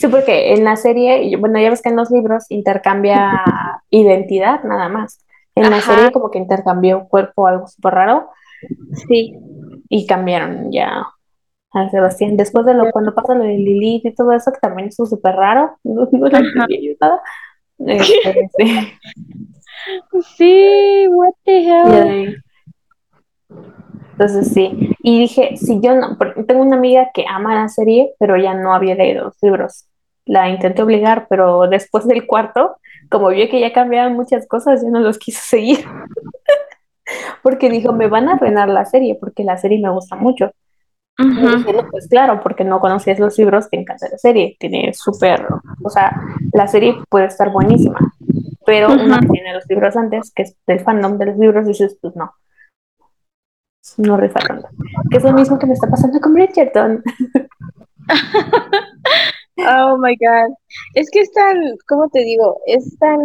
Sí, porque en la serie, bueno, ya ves que en los libros intercambia identidad nada más. En la serie como que intercambió cuerpo, algo súper raro. Sí. Y cambiaron ya a Sebastián. Después de lo, cuando pasa lo de Lilith y todo eso, que también es súper raro, no, no nada. Este, sí. sí, what the hell. Entonces sí, y dije, si yo no, tengo una amiga que ama la serie, pero ya no había leído los libros la intenté obligar, pero después del cuarto, como vio que ya cambiaban muchas cosas, ya no los quiso seguir. porque dijo, me van a arruinar la serie, porque la serie me gusta mucho. Y dije, no, pues claro, porque no conocías los libros, te encanta la serie, tiene súper, o sea, la serie puede estar buenísima, pero uno que tiene los libros antes, que es del fandom de los libros, dices, pues no, no rifa Que es lo mismo que me está pasando con Bridgerton. Oh my God. Es que es tan, ¿cómo te digo? Es tan.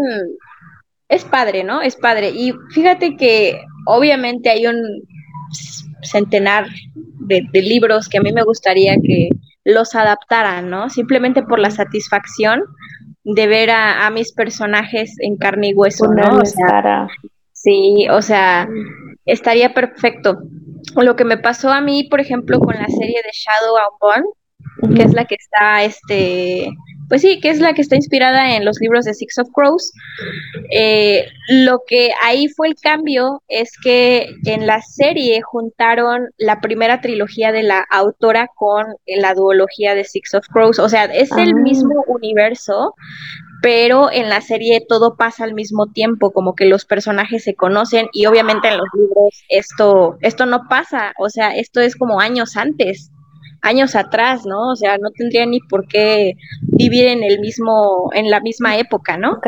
Es padre, ¿no? Es padre. Y fíjate que obviamente hay un centenar de, libros que a mí me gustaría que los adaptaran, ¿no? Simplemente por la satisfacción de ver a, mis personajes en carne y hueso, ¿no? O sea, sí, o sea, estaría perfecto. Lo que me pasó a mí, por ejemplo, con la serie de Shadow and Bone, que es la que está este pues sí, que es la que está inspirada en los libros de Six of Crows. Eh, lo que ahí fue el cambio es que en la serie juntaron la primera trilogía de la autora con la duología de Six of Crows, o sea, es el Ah. mismo universo, pero en la serie todo pasa al mismo tiempo, como que los personajes se conocen y obviamente en los libros esto, esto no pasa, o sea, esto es como años antes, años atrás, ¿no? O sea, no tendría ni por qué vivir en el mismo, en la misma época, ¿no?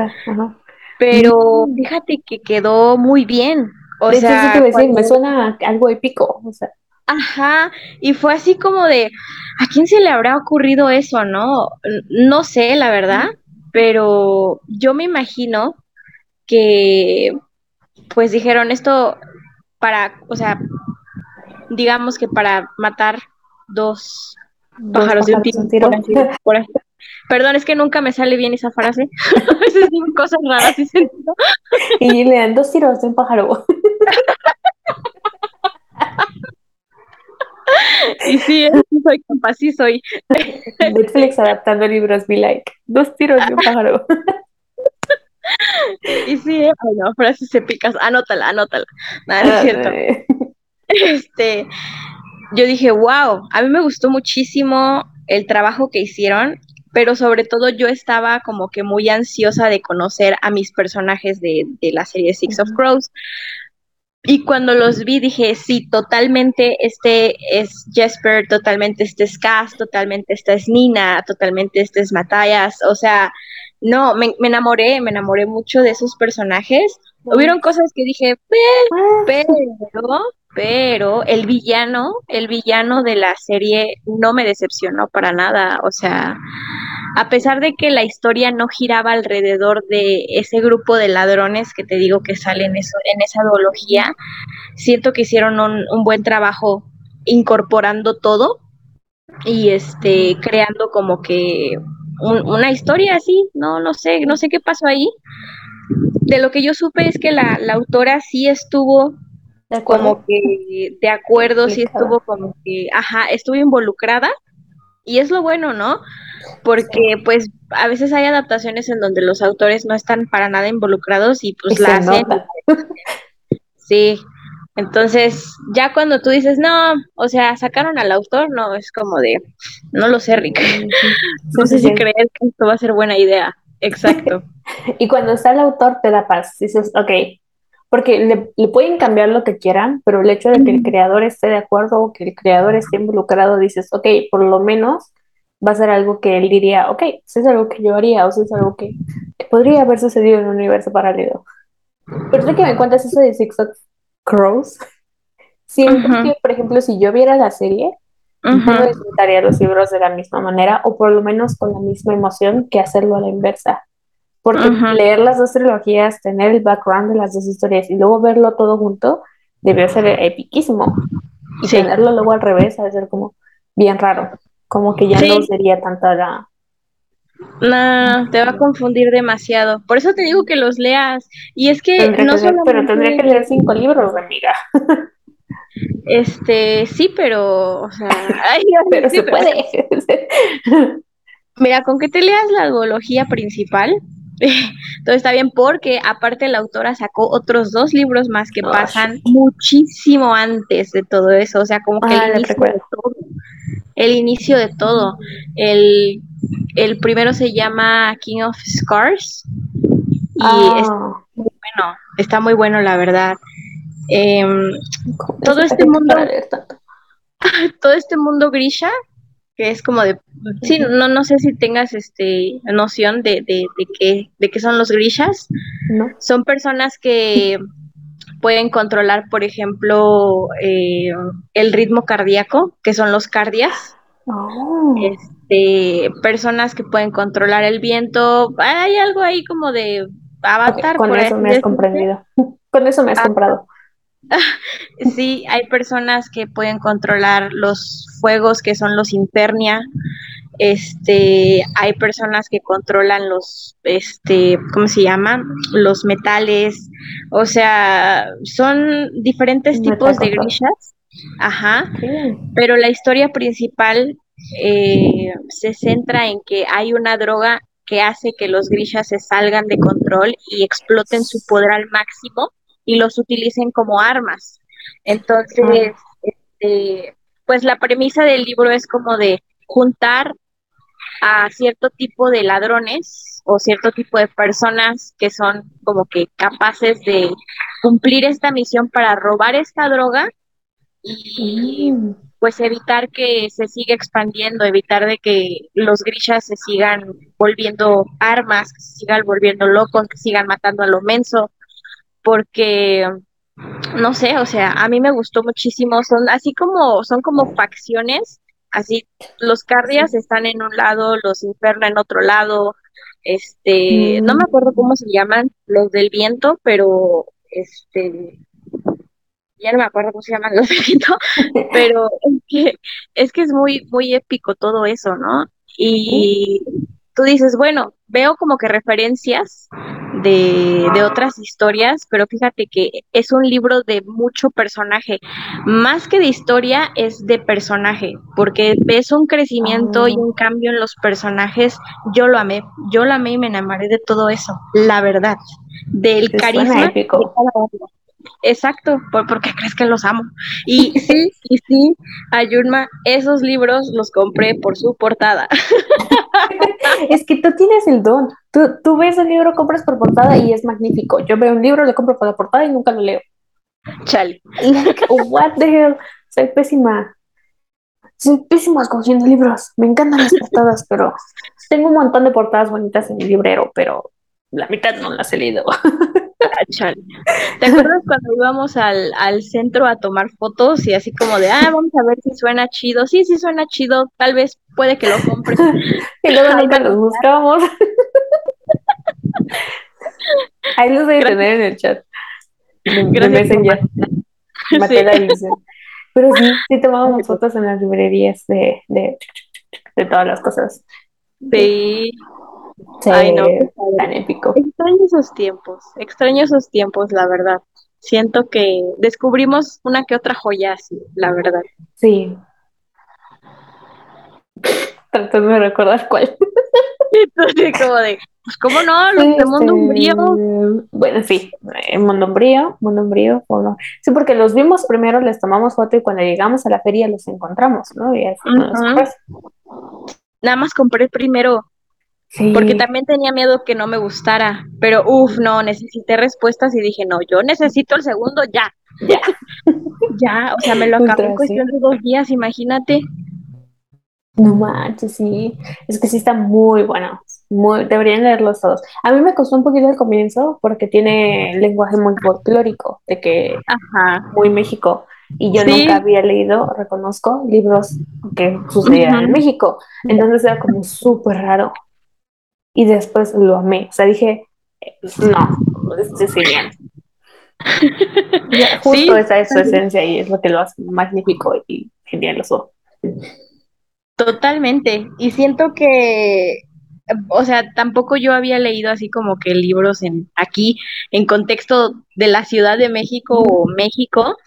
Pero fíjate que quedó muy bien. O de sea, sí te iba a decir, me cuando- suena algo épico. O sea, Ajá, y fue así como de, ¿a quién se le habrá ocurrido eso, no? No sé, la verdad, pero yo me imagino que, pues dijeron esto para, o sea, digamos que para matar dos dos pájaros de un tiro, de un tiro. por así, por así- Perdón, es que nunca me sale bien esa frase. A veces digo cosas raras sin sentido. y le dan dos tiros de un pájaro. Y sí, soy sí soy. Netflix adaptando libros, be like. Dos tiros de un pájaro. Y sí, ¿eh? Ay, no, frases épicas. Anótala, anótala. Nada, no es cierto. Eh, Este, yo dije, wow, a mí me gustó muchísimo el trabajo que hicieron, pero sobre todo yo estaba como que muy ansiosa de conocer a mis personajes de, de la serie Six of. Crows. Y cuando los vi dije, sí, totalmente este es Jesper, totalmente este es Cass, totalmente esta es Nina, totalmente este es Matthias. O sea, no, me, me enamoré, me enamoré mucho de esos personajes. Hubieron cosas que dije, Ah, pero, pero el villano, el villano de la serie no me decepcionó para nada. O sea, a pesar de que la historia no giraba alrededor de ese grupo de ladrones que te digo que salen eso, en esa duología, siento que hicieron un, buen trabajo incorporando todo y este creando como que un- una historia así, no, no sé, no sé qué pasó ahí. De lo que yo supe es que la, la autora sí estuvo de como que de acuerdo, sí estuvo como que, ajá, estuvo involucrada y es lo bueno, ¿no? Porque pues a veces hay adaptaciones en donde los autores no están para nada involucrados y pues Y la hacen. Sí. Entonces, ya cuando tú dices, no, o sea, sacaron al autor, no, es como de, no lo sé, Rick. No Sí, sé si crees que esto va a ser buena idea. Exacto. Y cuando está el autor te da paz. Dices, ok, porque le, le pueden cambiar lo que quieran, pero el hecho de que el creador esté de acuerdo o que el creador esté involucrado, dices, ok, por lo menos va a ser algo que él diría, ok, si es algo que yo haría o si es algo que, podría haber sucedido en un universo paralelo. Pero ya que me cuentas eso de Six of Crows, siento Ujú. que, por ejemplo, si yo viera la serie, yo no disfrutaría los libros de la misma manera o por lo menos con la misma emoción que hacerlo a la inversa. Porque leer las dos trilogías, tener el background de las dos historias y luego verlo todo junto, debió ser epiquísimo. Y Sí. tenerlo luego al revés, debe ser como bien raro. Como que ya Sí. no sería tanta la... No, te va a confundir demasiado. Por eso te digo que los leas. Y es que Tendría no que pero tendría que leer cinco libros, amiga. este, sí, pero, o sea, ay, Pero sí, se puede. Mira, con que te leas la duología principal, todo está bien porque aparte la autora sacó otros dos libros más que pasan muchísimo antes de todo eso, o sea, como que Ah, el de inicio de todo, el inicio de todo. El, el primero se llama King of Scars y es Ah, muy bueno, está muy bueno la verdad. Em, ¿cómo todo es este mundo- todo este mundo grisha que es como de sí no no sé si tengas este noción de, de, de qué de qué son los grishas ¿No? son personas que pueden controlar por ejemplo eh, el ritmo cardíaco que son los cardias Oh. este personas que pueden controlar el viento hay algo ahí como de avatar con por eso me has comprendido. Con eso me has Ah. comprado. Sí, hay personas que pueden controlar los fuegos que son los internia. Este, hay personas que controlan los, este, ¿cómo se llama? Los metales. O sea, son diferentes tipos de grishas. Ajá. Pero la historia principal eh, se centra en que hay una droga que hace que los grishas se salgan de control y exploten su poder al máximo y los utilicen como armas. Entonces, este, pues la premisa del libro es como de juntar a cierto tipo de ladrones o cierto tipo de personas que son como que capaces de cumplir esta misión para robar esta droga y pues evitar que se siga expandiendo, evitar de que los grishas se sigan volviendo armas, que se sigan volviendo locos, que sigan matando a lo menso, porque no sé, o sea, a mí me gustó muchísimo, son así como, son como facciones, así los cardias están en un lado, los inferno en otro lado, este, no me acuerdo cómo se llaman los del viento, pero este, ya no me acuerdo cómo se llaman los del viento, pero es que, es que es muy, muy épico todo eso, ¿no? Y tú dices, bueno, veo como que referencias de, de, otras historias, pero fíjate que es un libro de mucho personaje. Más que de historia, es de personaje, porque ves un crecimiento oh. y un cambio en los personajes. Yo lo amé, yo lo amé y me enamoré de todo eso, la verdad. Del Es carisma. De cada uno. Exacto, por, porque crees que los amo. Y sí, y sí, Ayurma, esos libros los compré por su portada. es que tú tienes el don. Tú, tú ves el libro, compras por portada y es magnífico. Yo veo un libro, le compro por la portada y nunca lo leo. Chale. Like, what the hell? Soy pésima. Soy pésima escogiendo libros. Me encantan las portadas, pero tengo un montón de portadas bonitas en mi librero, pero la mitad no las he leído. Ah. ¿Te acuerdas cuando íbamos al, al, centro a tomar fotos y así como de, ah, vamos a ver si suena chido? Sí, sí suena chido, tal vez puede que lo compre. y luego nunca los buscamos. Ahí los voy a tener en el chat. De, de Messenger. Maté sí. Pero sí, sí tomábamos fotos en las librerías de, de, de todas las cosas. Sí. Sí, Ay, no. tan épico. Extraño esos tiempos, extraño esos tiempos, la verdad. Siento que descubrimos una que otra joya así, la verdad. Sí. Tratando de recordar cuál. Entonces, como de, pues, ¿cómo no? Los de Mundo Umbrío. Este, Bueno, sí, en Mundo Umbrío, Mundo Umbrío, bueno, sí, porque los vimos primero, les tomamos foto y cuando llegamos a la feria los encontramos, ¿no? Y así Ujú. nos Nada más compré primero, Sí. porque también tenía miedo que no me gustara, pero uff, no, necesité respuestas y dije, no, yo necesito el segundo ya, Ya. ya, o sea, me lo acabé en cuestión de dos días, imagínate. No manches, sí. Es que sí está muy bueno. Muy, deberían leerlos todos. A mí me costó un poquito al comienzo porque tiene lenguaje muy folclórico, de que Ajá. muy México. Y yo Sí. nunca había leído, reconozco, libros que sucedían en. México. Entonces era como súper raro. Y después lo amé. O sea, dije, no, este es genial. Ya, justo Sí, esa es su esencia y es lo que lo hace magnífico y genialoso. Totalmente. Y siento que, o sea, tampoco yo había leído así como que libros en aquí en contexto de la Ciudad de México o México,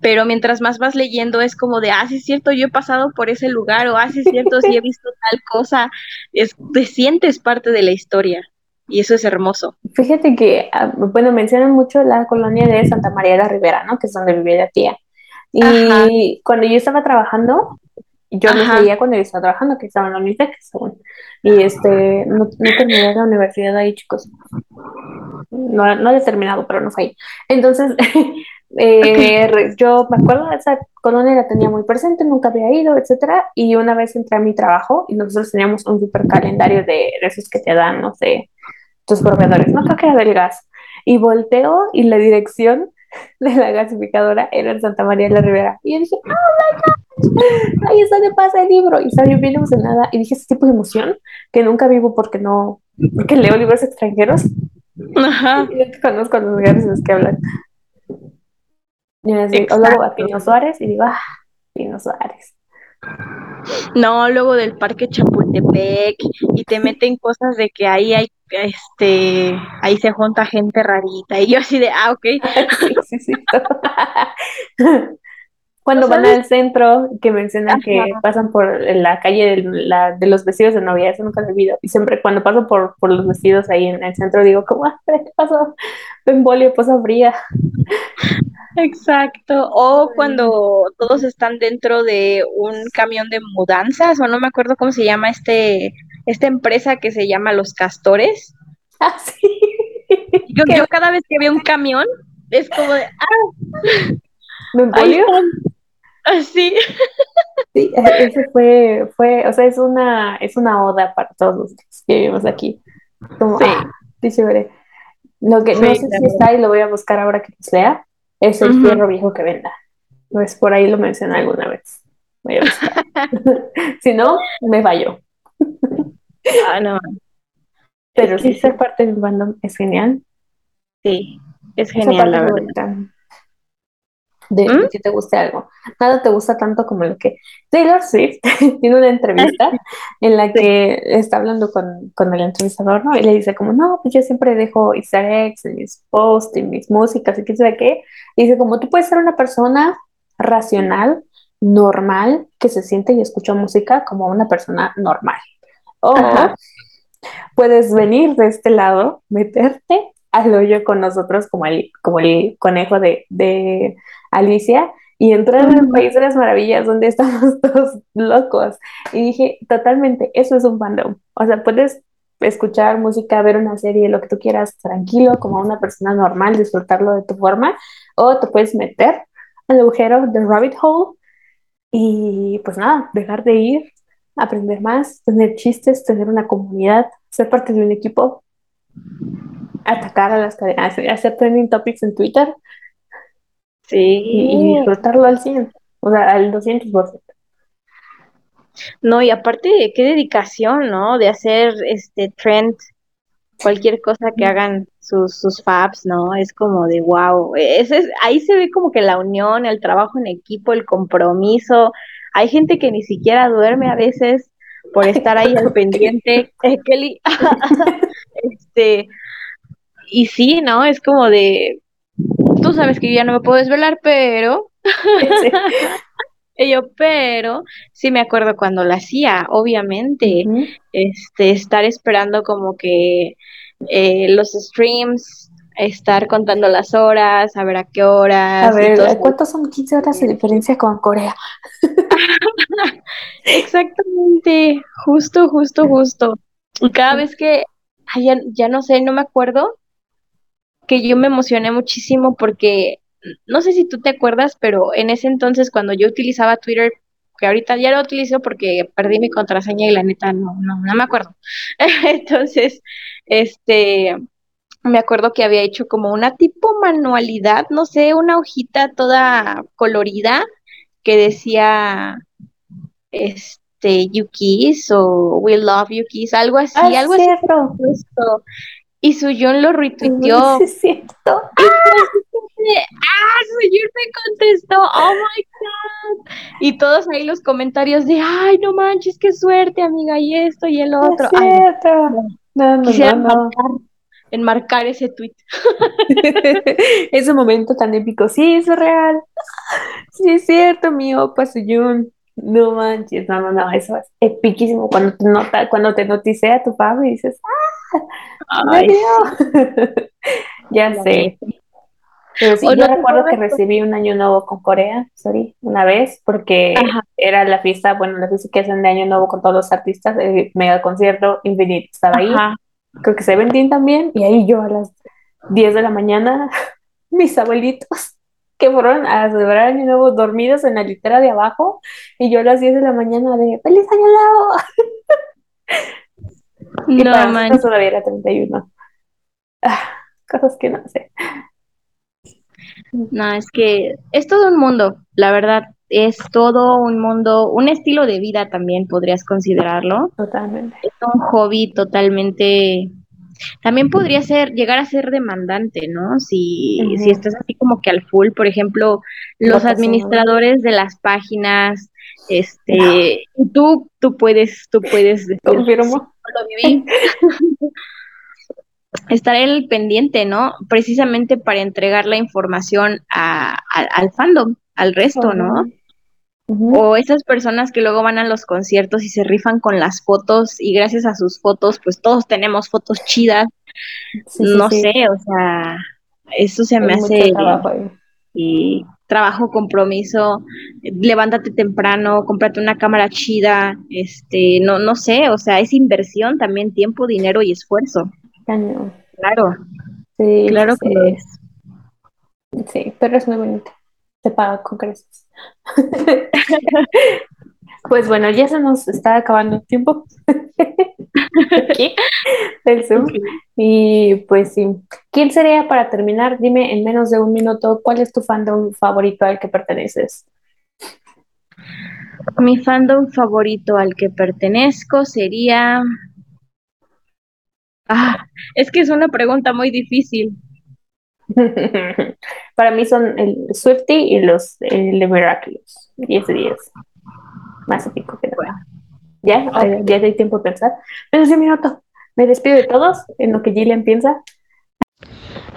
pero mientras más vas leyendo es como de, ah, sí es cierto, yo he pasado por ese lugar o ah, sí es cierto, sí he visto tal cosa. Es, te sientes parte de la historia y eso es hermoso. Fíjate que, ah, bueno, mencionan mucho la colonia de Santa María de la Ribera, ¿no? Que es donde vivía la tía. Y Ajá. cuando yo estaba trabajando, yo los Ajá. leía cuando yo estaba trabajando, que estaba en la universidad, según. Y este, no, no terminé la universidad ahí, chicos. No, no la he terminado, pero no fue ahí. Entonces, eh, yo me acuerdo de esa colonia, la tenía muy presente, nunca había ido, etcétera. Y una vez entré a mi trabajo y nosotros teníamos un super calendario de, de esos que te dan, no sé, tus proveedores, no creo que era del gas. Y volteo y la dirección de la gasificadora era en Santa María de la Ribera. Y yo dije, oh my God, ahí es donde pasa el libro. Y yo bien emocionada. Y dije, ese tipo de emoción que nunca vivo porque no, porque leo libros extranjeros Ajá. y no conozco a los lugares en los que hablan. Y así, o luego a. Pino Suárez y digo, ah, Pino Suárez. No, luego del parque Chapultepec y te meten cosas de que ahí hay, este, ahí se junta gente rarita y yo así de, ah, ok, sí, sí, sí. Cuando van ¿sabes? al centro, que mencionan que pasan por la calle de, la, de los vestidos de novia, eso nunca lo olvido. Y siempre cuando paso por, por los vestidos ahí en el centro, digo, ¿cómo? Ah, ¿Qué pasó? Embolio, posa fría. exacto. O cuando todos están dentro de un camión de mudanzas, o no me acuerdo cómo se llama este, esta empresa que se llama Los Castores. Ah, sí. Yo, yo cada vez que veo un camión, es como de, ah, ¿Me Así. Sí, ese fue, fue, o sea, es una, es una oda para todos los que vivimos aquí. Como, Sí, ah, sí, chévere. Lo que no sí, sé si está y lo voy a buscar ahora que los lea, es el fierro viejo que venda. Pues por ahí lo mencioné alguna vez. Voy a buscar. Si no, me falló. Ah, no, Pero sí, sí, ser parte de un fandom es genial. sí, es genial, la verdad. bonita de, ¿Mm? de que te guste algo. Nada te gusta tanto como lo que Taylor Swift tiene una entrevista en la Sí. que está hablando con, con el entrevistador, ¿no? Y le dice como, no, pues yo siempre dejo easter eggs en mis posts, en mis músicas y qué sé qué. Y dice como, tú puedes ser una persona racional, normal, que se siente y escucha música como una persona normal. O Ajá. puedes venir de este lado, meterte al hoyo con nosotros como el, como el conejo de, de Alicia y entrar en el. País de las Maravillas donde estamos todos locos. Y dije, totalmente, eso es un fandom. O sea, puedes escuchar música, ver una serie, lo que tú quieras, tranquilo, como una persona normal, disfrutarlo de tu forma, o te puedes meter al agujero de rabbit hole y pues nada, dejar de ir, aprender más, tener chistes, tener una comunidad, ser parte de un equipo, atacar a las cadenas, hacer trending topics en Twitter y, y Sí. disfrutarlo al 100, o sea, al 200%. No, y aparte, qué dedicación, ¿no? De hacer este trend, cualquier cosa que hagan sus, sus fabs, ¿no? Es como de wow. Ese es, ahí se ve como que la unión, el trabajo en equipo, el compromiso. Hay gente que ni siquiera duerme a veces por estar ahí al pendiente. Kelly, este, y sí, ¿no? Es como de, tú sabes que yo ya no me puedo desvelar, pero Sí. Y yo, pero sí me acuerdo cuando lo hacía, obviamente, este, estar esperando como que eh, los streams, estar contando las horas, a ver a qué A horas todos. ver, ¿cuántos son 15 horas de diferencia con Corea? Exactamente, justo, justo, justo. Y cada vez que, ay, ya, ya no sé, no me acuerdo, que yo me emocioné muchísimo porque no sé si tú te acuerdas, pero en ese entonces cuando yo utilizaba Twitter, que ahorita ya lo utilizo porque perdí mi contraseña y la neta no, no, no me acuerdo. Entonces, este, me acuerdo que había hecho como una tipo manualidad, no sé, una hojita toda colorida que decía, este, You Kiss o We Love You Kiss, algo Ah, así, sí, algo así. Y Suyon lo retuiteó es cierto. Y ah, Suyur me contestó, oh my God. Y todos ahí los comentarios de, ay, no manches, qué suerte, amiga, y esto y el Es otro. Ay, no, cierto. no. No, no, Quisiera no, no. enmarcar, enmarcar ese tweet. Ese momento tan épico. Sí, es real. Sí, es cierto, mi opa Suyun. No manches, no, no, no, eso es epiquísimo. Cuando te nota, cuando te noticea tu papá y dices, ¡ah! ¡Me Ay! Ya sé. Pero sí, yo te recuerdo que recibí un año nuevo con Corea, sorry, una vez, porque Ajá, era la fiesta, bueno, la fiesta que hacen de año nuevo con todos los artistas, el mega concierto Infinite estaba ahí, ajá. creo que Seventeen también, y ahí yo a las 10 de la mañana, mis abuelitos que fueron a celebrar año nuevo dormidos en la litera de abajo, y yo a las 10 de la mañana de ¡Feliz año nuevo! Y No para manches. todavía era 31. Ah, cosas que no sé. No, es que es todo un mundo, la verdad, es todo un mundo, un estilo de vida también podrías considerarlo. Totalmente. Es un hobby totalmente También podría ser, llegar a ser demandante, ¿no? Si, si estás así como que al full, por ejemplo, los administradores de las páginas, este, y tú, tú puedes, tú puedes decir, sí, confirmo. yo lo viví, estar en el pendiente, ¿no? Precisamente para entregar la información a, a- al fandom, al resto, ¿no? O esas personas que luego van a los conciertos y se rifan con las fotos y gracias a sus fotos, pues todos tenemos fotos chidas. no sé, o sea, eso se me hace trabajo, y trabajo, compromiso, levántate temprano, cómprate una cámara chida, este, no, no sé, o sea, es inversión también, tiempo, dinero y esfuerzo. Claro. Sí, claro que es. Sí, pero es muy bonito. Se paga con creces. Pues bueno, ya se nos está acabando el tiempo. Aquí, el Zoom. Y pues sí. ¿Quién sería para terminar? Dime en menos de un minuto, ¿cuál es tu fandom favorito al que perteneces? Mi fandom favorito al que pertenezco sería. Ah, es que es una pregunta muy difícil. Para mí son el Swifty y los el de Miraculous. 10 de 10. Más épico que nada. ¿Ya? ¿Ya hay tiempo de pensar? Menos de un minuto. Me despido de todos en lo que Gillian piensa.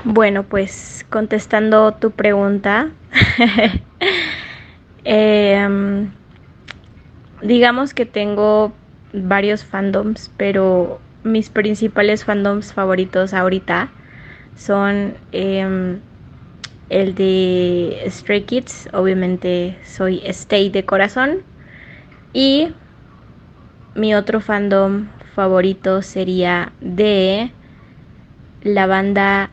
Bueno, pues contestando tu pregunta, em, digamos que tengo varios fandoms, pero mis principales fandoms favoritos ahorita son em, el de Stray Kids, obviamente soy Stay de corazón, y mi otro fandom favorito sería de la banda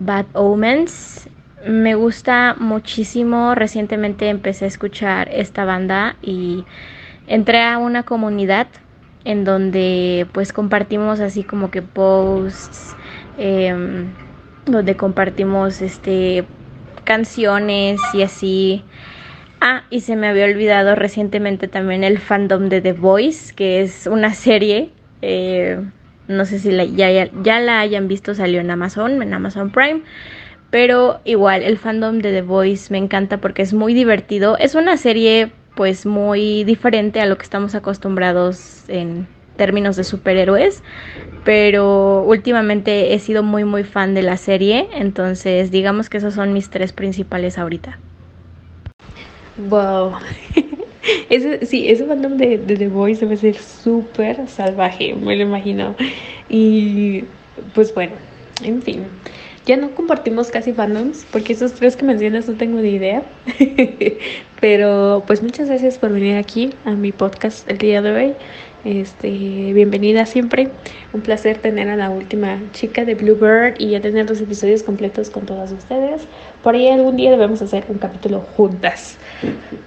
Bad Omens. Me gusta muchísimo. Recientemente empecé a escuchar esta banda y entré a una comunidad en donde pues compartimos así como que posts, em, donde compartimos este canciones y así. Ah, y se me había olvidado recientemente también el fandom de The Voice, que es una serie. Eh, no sé si ya, ya, la hayan visto, salió en Amazon, en Amazon Prime. Pero igual, el fandom de The Voice me encanta porque es muy divertido. Es una serie pues muy diferente a lo que estamos acostumbrados en términos de superhéroes, pero últimamente he sido muy muy fan de la serie, entonces digamos que esos son mis tres principales ahorita. Wow. ese, sí, ese fandom de, The Voice debe ser súper salvaje, me lo imagino. Y pues bueno, en fin. Ya no compartimos casi fandoms, porque esos tres que mencionas no tengo ni idea. Pero pues muchas gracias por venir aquí a mi podcast el día de hoy. Este, bienvenida siempre. Un placer tener a la última chica de Bluebird y ya tener los episodios completos con todas ustedes. Por ahí algún día debemos hacer un capítulo juntas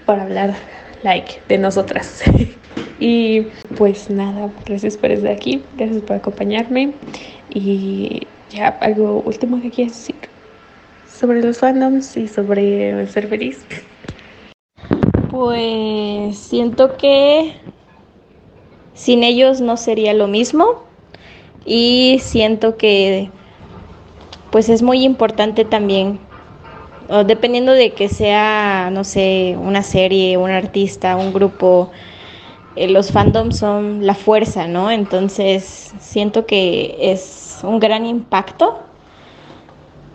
para hablar like de nosotras. y pues nada, gracias por estar aquí, gracias por acompañarme y ya algo último que quieras decir sobre los fandoms y sobre ser feliz. Pues siento que sin ellos no sería lo mismo. Y siento que pues es muy importante también dependiendo de que sea no sé una serie un artista un grupo eh, los fandoms son la fuerza no entonces siento que es un gran impacto.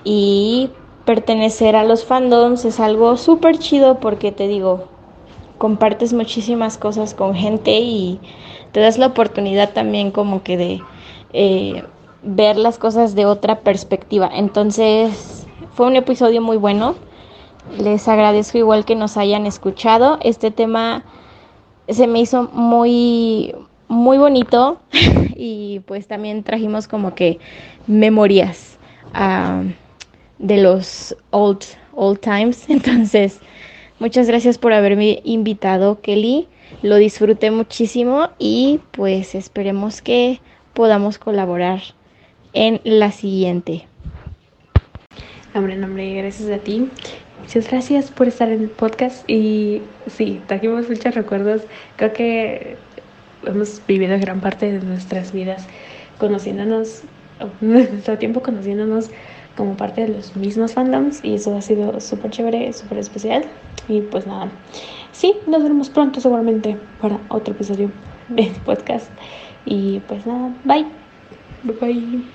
Y pertenecer a los fandoms es algo súper chido porque te digo compartes muchísimas cosas con gente y te das la oportunidad también como que de eh, ver las cosas de otra perspectiva. Entonces, fue un episodio muy bueno. Les agradezco igual que nos hayan escuchado. Este tema se me hizo muy muy bonito y pues también trajimos como que memorias ah, de los old old times. Entonces, muchas gracias por haberme invitado, Kelly lo disfruté muchísimo y pues esperemos que podamos colaborar en la siguiente. Hombre, hombre, gracias a ti. Muchas gracias por estar en el podcast y sí, trajimos muchos recuerdos. Creo que hemos vivido gran parte de nuestras vidas conociéndonos, nuestro tiempo conociéndonos como parte de los mismos fandoms y eso ha sido súper chévere, súper especial. Y pues nada, sí, nos veremos pronto seguramente para otro episodio de podcast. Y pues nada, bye. Bye bye.